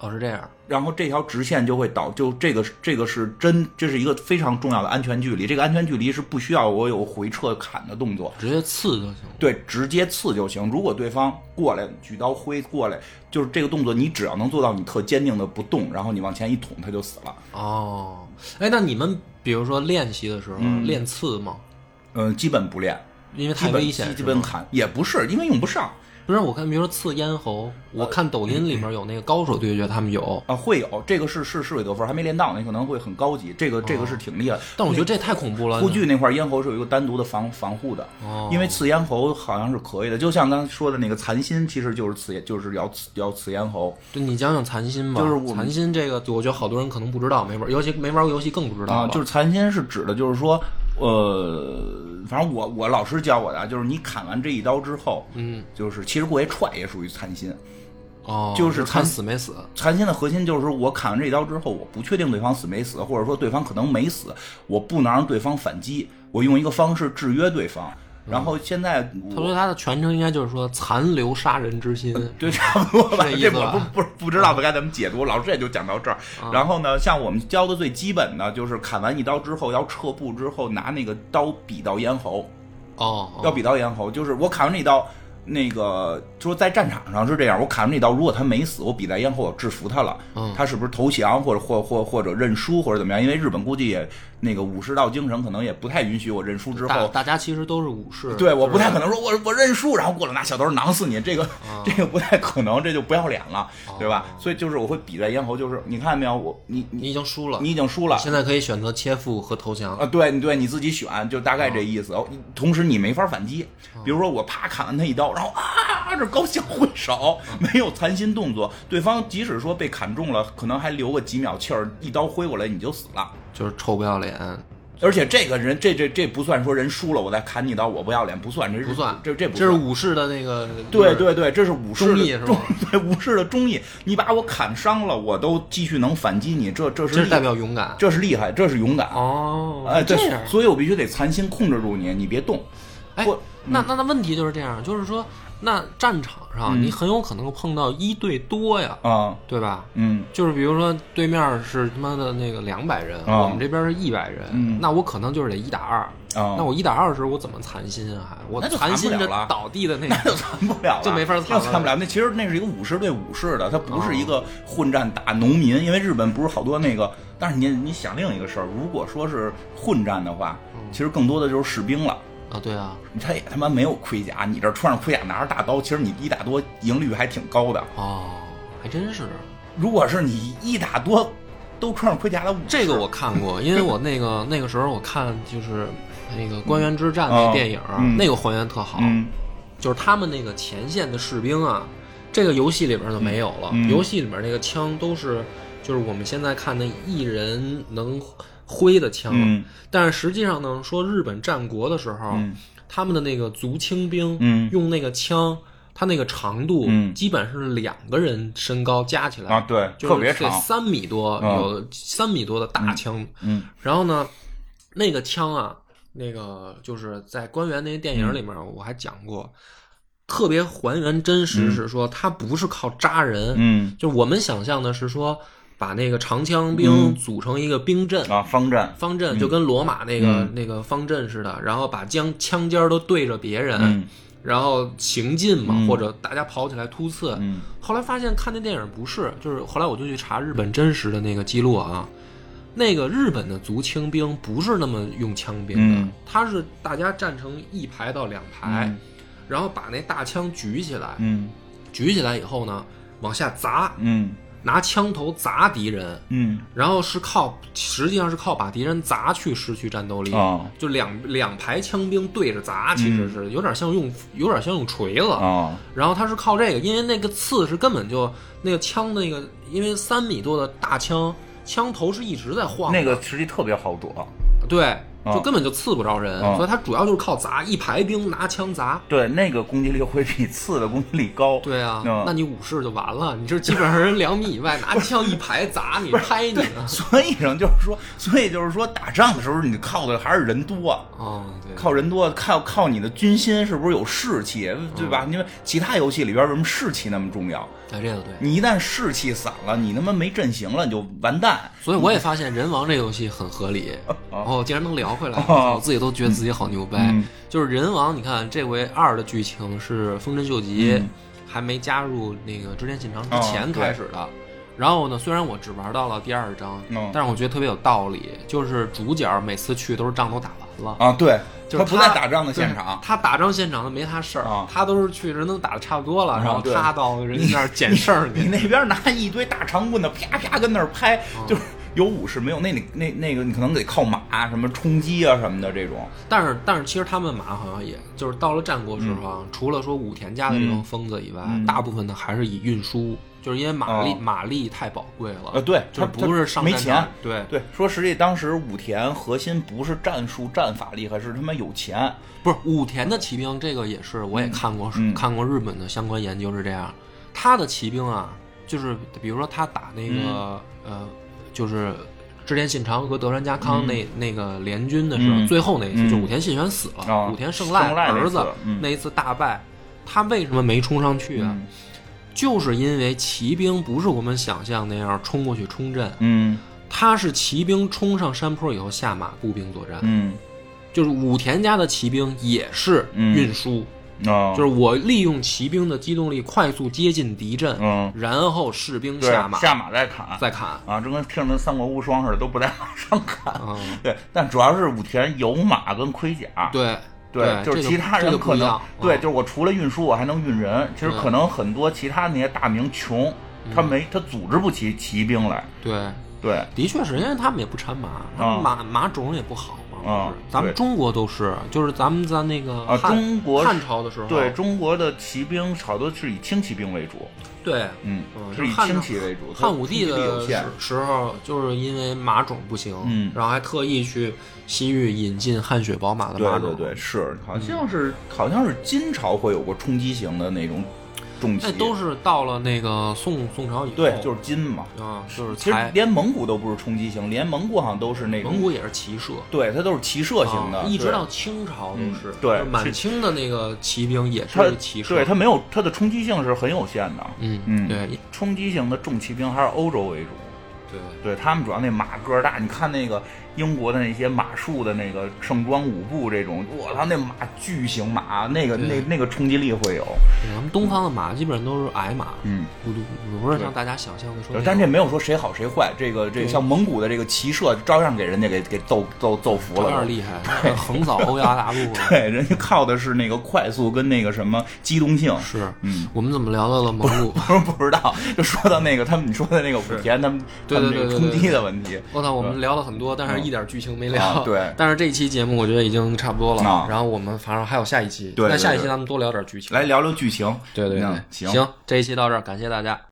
哦，是这样。然后这条直线就会导，就这个这个是真，这是一个非常重要的安全距离。这个安全距离是不需要我有回撤砍的动作，直接刺就行。对，直接刺就行。如果对方过来举刀挥过来，就是这个动作，你只要能做到你特坚定的不动，然后你往前一捅，他就死了。哦，哎，那你们比如说练习的时候练刺吗？嗯，基本不练，因为太危险。基本砍也不是，因为用不上。不是我看，比如说刺咽喉，我看抖音里面有那个高手对决，他们有啊，会有这个是是是会得分，还没练到，那可能会很高级，这个这个是挺厉害。但我觉得这太恐怖了。护具那块咽喉是有一个单独的防防护的，因为刺咽喉好像是可以的，就像刚才说的那个残心，其实就是刺，就是要刺要刺咽喉。对你讲讲残心吧，就是残心这个，我觉得好多人可能不知道，没玩，尤其没玩过游戏更不知道。啊，就是残心是指的，就是说。呃，反正我我老师教我的，就是你砍完这一刀之后，嗯，就是其实过去踹也属于残心，哦，就是残死没死。残心的核心就是我砍完这一刀之后，我不确定对方死没死，或者说对方可能没死，我不能让对方反击，我用一个方式制约对方。然后现在他说他的全称应该就是说残留杀人之心，对，差不多吧。这我不不不知道该怎么解读，老师也就讲到这儿。然后呢，像我们教的最基本的就是砍完一刀之后要撤步之后拿那个刀比到咽喉，哦，要比到咽喉，就是我砍完这一刀。那个说在战场上是这样，我砍完这刀，如果他没死，我比在咽喉，我制服他了，他是不是投降或者或或或者认输或者怎么样？因为日本估计也那个武士道精神可能也不太允许我认输之后，大家其实都是武士，对，我不太可能说我我认输，然后过来拿小刀囊死你，这个 <laughs> 这个不太可能，这就不要脸了，对吧？所以就是我会比在咽喉，就是你看见没有，我你你已经输了，你已经输了，现在可以选择切腹和投降啊，对对，你自己选，就大概这意思。同时你没法反击，比如说我啪砍完他一刀，然后啊。这高兴挥手，没有残心动作。对方即使说被砍中了，可能还留个几秒气儿，一刀挥过来你就死了，就是臭不要脸。而且这个人，这这这不算说人输了，我再砍你刀，我不要脸，不算，这不算，这这不这是武士的那个。对对对，这是武士的忠对武士的忠义。你把我砍伤了，我都继续能反击你，这这是代表勇敢，这是厉害，这是勇敢。哦，哎，对，所以我必须得残心控制住你，你别动。哎，那那那问题就是这样，就是说。那战场上你很有可能碰到一对多呀，啊，对吧？嗯，就是比如说对面是他妈的那个两百人，我们这边是一百人，那我可能就是得一打二。那我一打二时候我怎么残心啊？我残心着倒地的那那就残不了，就没法残，残不了。那其实那是一个武士对武士的，他不是一个混战打农民。因为日本不是好多那个，但是你你想另一个事儿，如果说是混战的话，其实更多的就是士兵了。啊，对啊，他也他妈没有盔甲，你这穿上盔甲拿着大刀，其实你一打多赢率还挺高的哦，还真是。如果是你一打多都穿上盔甲的，这个我看过，因为我那个那个时候我看就是那个官员之战那电影，那个还原特好，就是他们那个前线的士兵啊，这个游戏里边就没有了，游戏里边那个枪都是就是我们现在看的一人能。挥的枪，但是实际上呢，说日本战国的时候，他们的那个足轻兵用那个枪，它那个长度基本是两个人身高加起来啊，对，特别长，三米多，有三米多的大枪。嗯，然后呢，那个枪啊，那个就是在官员那些电影里面，我还讲过，特别还原真实，是说它不是靠扎人，嗯，就我们想象的是说。把那个长枪兵组成一个兵阵。啊，方阵，方阵就跟罗马那个那个方阵似的，然后把将枪尖都对着别人，然后行进嘛，或者大家跑起来突刺。后来发现看那电影不是，就是后来我就去查日本真实的那个记录啊，那个日本的足轻兵不是那么用枪兵的，他是大家站成一排到两排，然后把那大枪举起来，举起来以后呢，往下砸，嗯。拿枪头砸敌人，嗯，然后是靠，实际上是靠把敌人砸去失去战斗力，就两两排枪兵对着砸，其实是有点像用有点像用锤子，啊，然后他是靠这个，因为那个刺是根本就那个枪那个，因为三米多的大枪，枪头是一直在晃，那个实际特别好躲，对。就根本就刺不着人，所以他主要就是靠砸，一排兵拿枪砸。对，那个攻击力会比刺的攻击力高。对啊，那你武士就完了，你这基本上人两米以外拿枪一排砸你，拍你呢。所以上就是说，所以就是说，打仗的时候你靠的还是人多啊，靠人多，靠靠你的军心是不是有士气，对吧？因为其他游戏里边为什么士气那么重要？哎，这个对，你一旦士气散了，你他妈没阵型了，你就完蛋。所以我也发现人王这游戏很合理。<laughs> 哦，竟然能聊回来，<laughs> 我自己都觉得自己好牛掰。<laughs> 就是人王，你看这回二的剧情是丰臣秀吉还没加入那个织田信长之前开始的。然后呢，虽然我只玩到了第二章，但是我觉得特别有道理。就是主角每次去都是仗都打完了啊，对。他不在打仗的现场，他打仗现场他没他事儿，他都是去人都打的差不多了，然后他到人家那儿捡事儿。你那边拿一堆大长棍子，啪啪跟那儿拍，就是有武士没有？那那那那个你可能得靠马什么冲击啊什么的这种。但是但是其实他们马好像也就是到了战国时候啊，除了说武田家的这种疯子以外，大部分的还是以运输。就是因为马力马力太宝贵了，呃，对，就不是上没钱，对对。说实际，当时武田核心不是战术战法厉害，是他妈有钱。不是武田的骑兵，这个也是我也看过，看过日本的相关研究是这样。他的骑兵啊，就是比如说他打那个呃，就是织田信长和德川家康那那个联军的时候，最后那一次就武田信玄死了，武田胜赖儿子那一次大败，他为什么没冲上去啊？就是因为骑兵不是我们想象那样冲过去冲阵，嗯，他是骑兵冲上山坡以后下马步兵作战，嗯，就是武田家的骑兵也是运输，啊，就是我利用骑兵的机动力快速接近敌阵，嗯，然后士兵下马下马再砍。再砍。啊，这跟听着三国无双似的，都不在马上砍，对，但主要是武田有马跟盔甲，对。对，就是其他人可能对，就是我除了运输，我还能运人。其实可能很多其他那些大名穷，他没他组织不起骑兵来。对对，的确是因为他们也不产马，马马种也不好嘛。嗯，咱们中国都是，就是咱们在那个啊，中国汉朝的时候，对中国的骑兵好多是以轻骑兵为主。对，嗯，是以轻骑为主。汉武帝的时候，就是因为马种不行，嗯，然后还特意去西域引进汗血宝马的马种。对对对，是，好像是好像是金朝会有过冲击型的那种重骑，那都是到了那个宋宋朝以后，对，就是金嘛，啊，就是其实连蒙古都不是冲击型，连蒙古好像都是那个，蒙古也是骑射，对，它都是骑射型的，一直到清朝都是，对，满清的那个骑兵也是骑射，对，它没有它的冲击性是很有限的，嗯嗯，对，冲击型的重骑兵还是欧洲为主，对，对他们主要那马个大，你看那个。英国的那些马术的那个盛装舞步这种，我操，那马巨型马，那个那那个冲击力会有。咱们东方的马基本上都是矮马，嗯，不是像大家想象的说。但这没有说谁好谁坏，这个这像蒙古的这个骑射，照样给人家给给揍揍揍服了，有点厉害，横扫欧亚大陆。<laughs> 对，人家靠的是那个快速跟那个什么机动性。是，嗯，我们怎么聊到了蒙古？<laughs> 不是不知道，就说到那个他们你说的那个武田他们对对对冲击的问题。我操，我们聊了很多，但是一点剧情没聊。对，但是这一期节目我觉得已经差不多了。然后我们反正还有下一期，那下一期咱们多聊点剧情，来聊聊剧情。对对对，行行，这一期到这儿，感谢大家。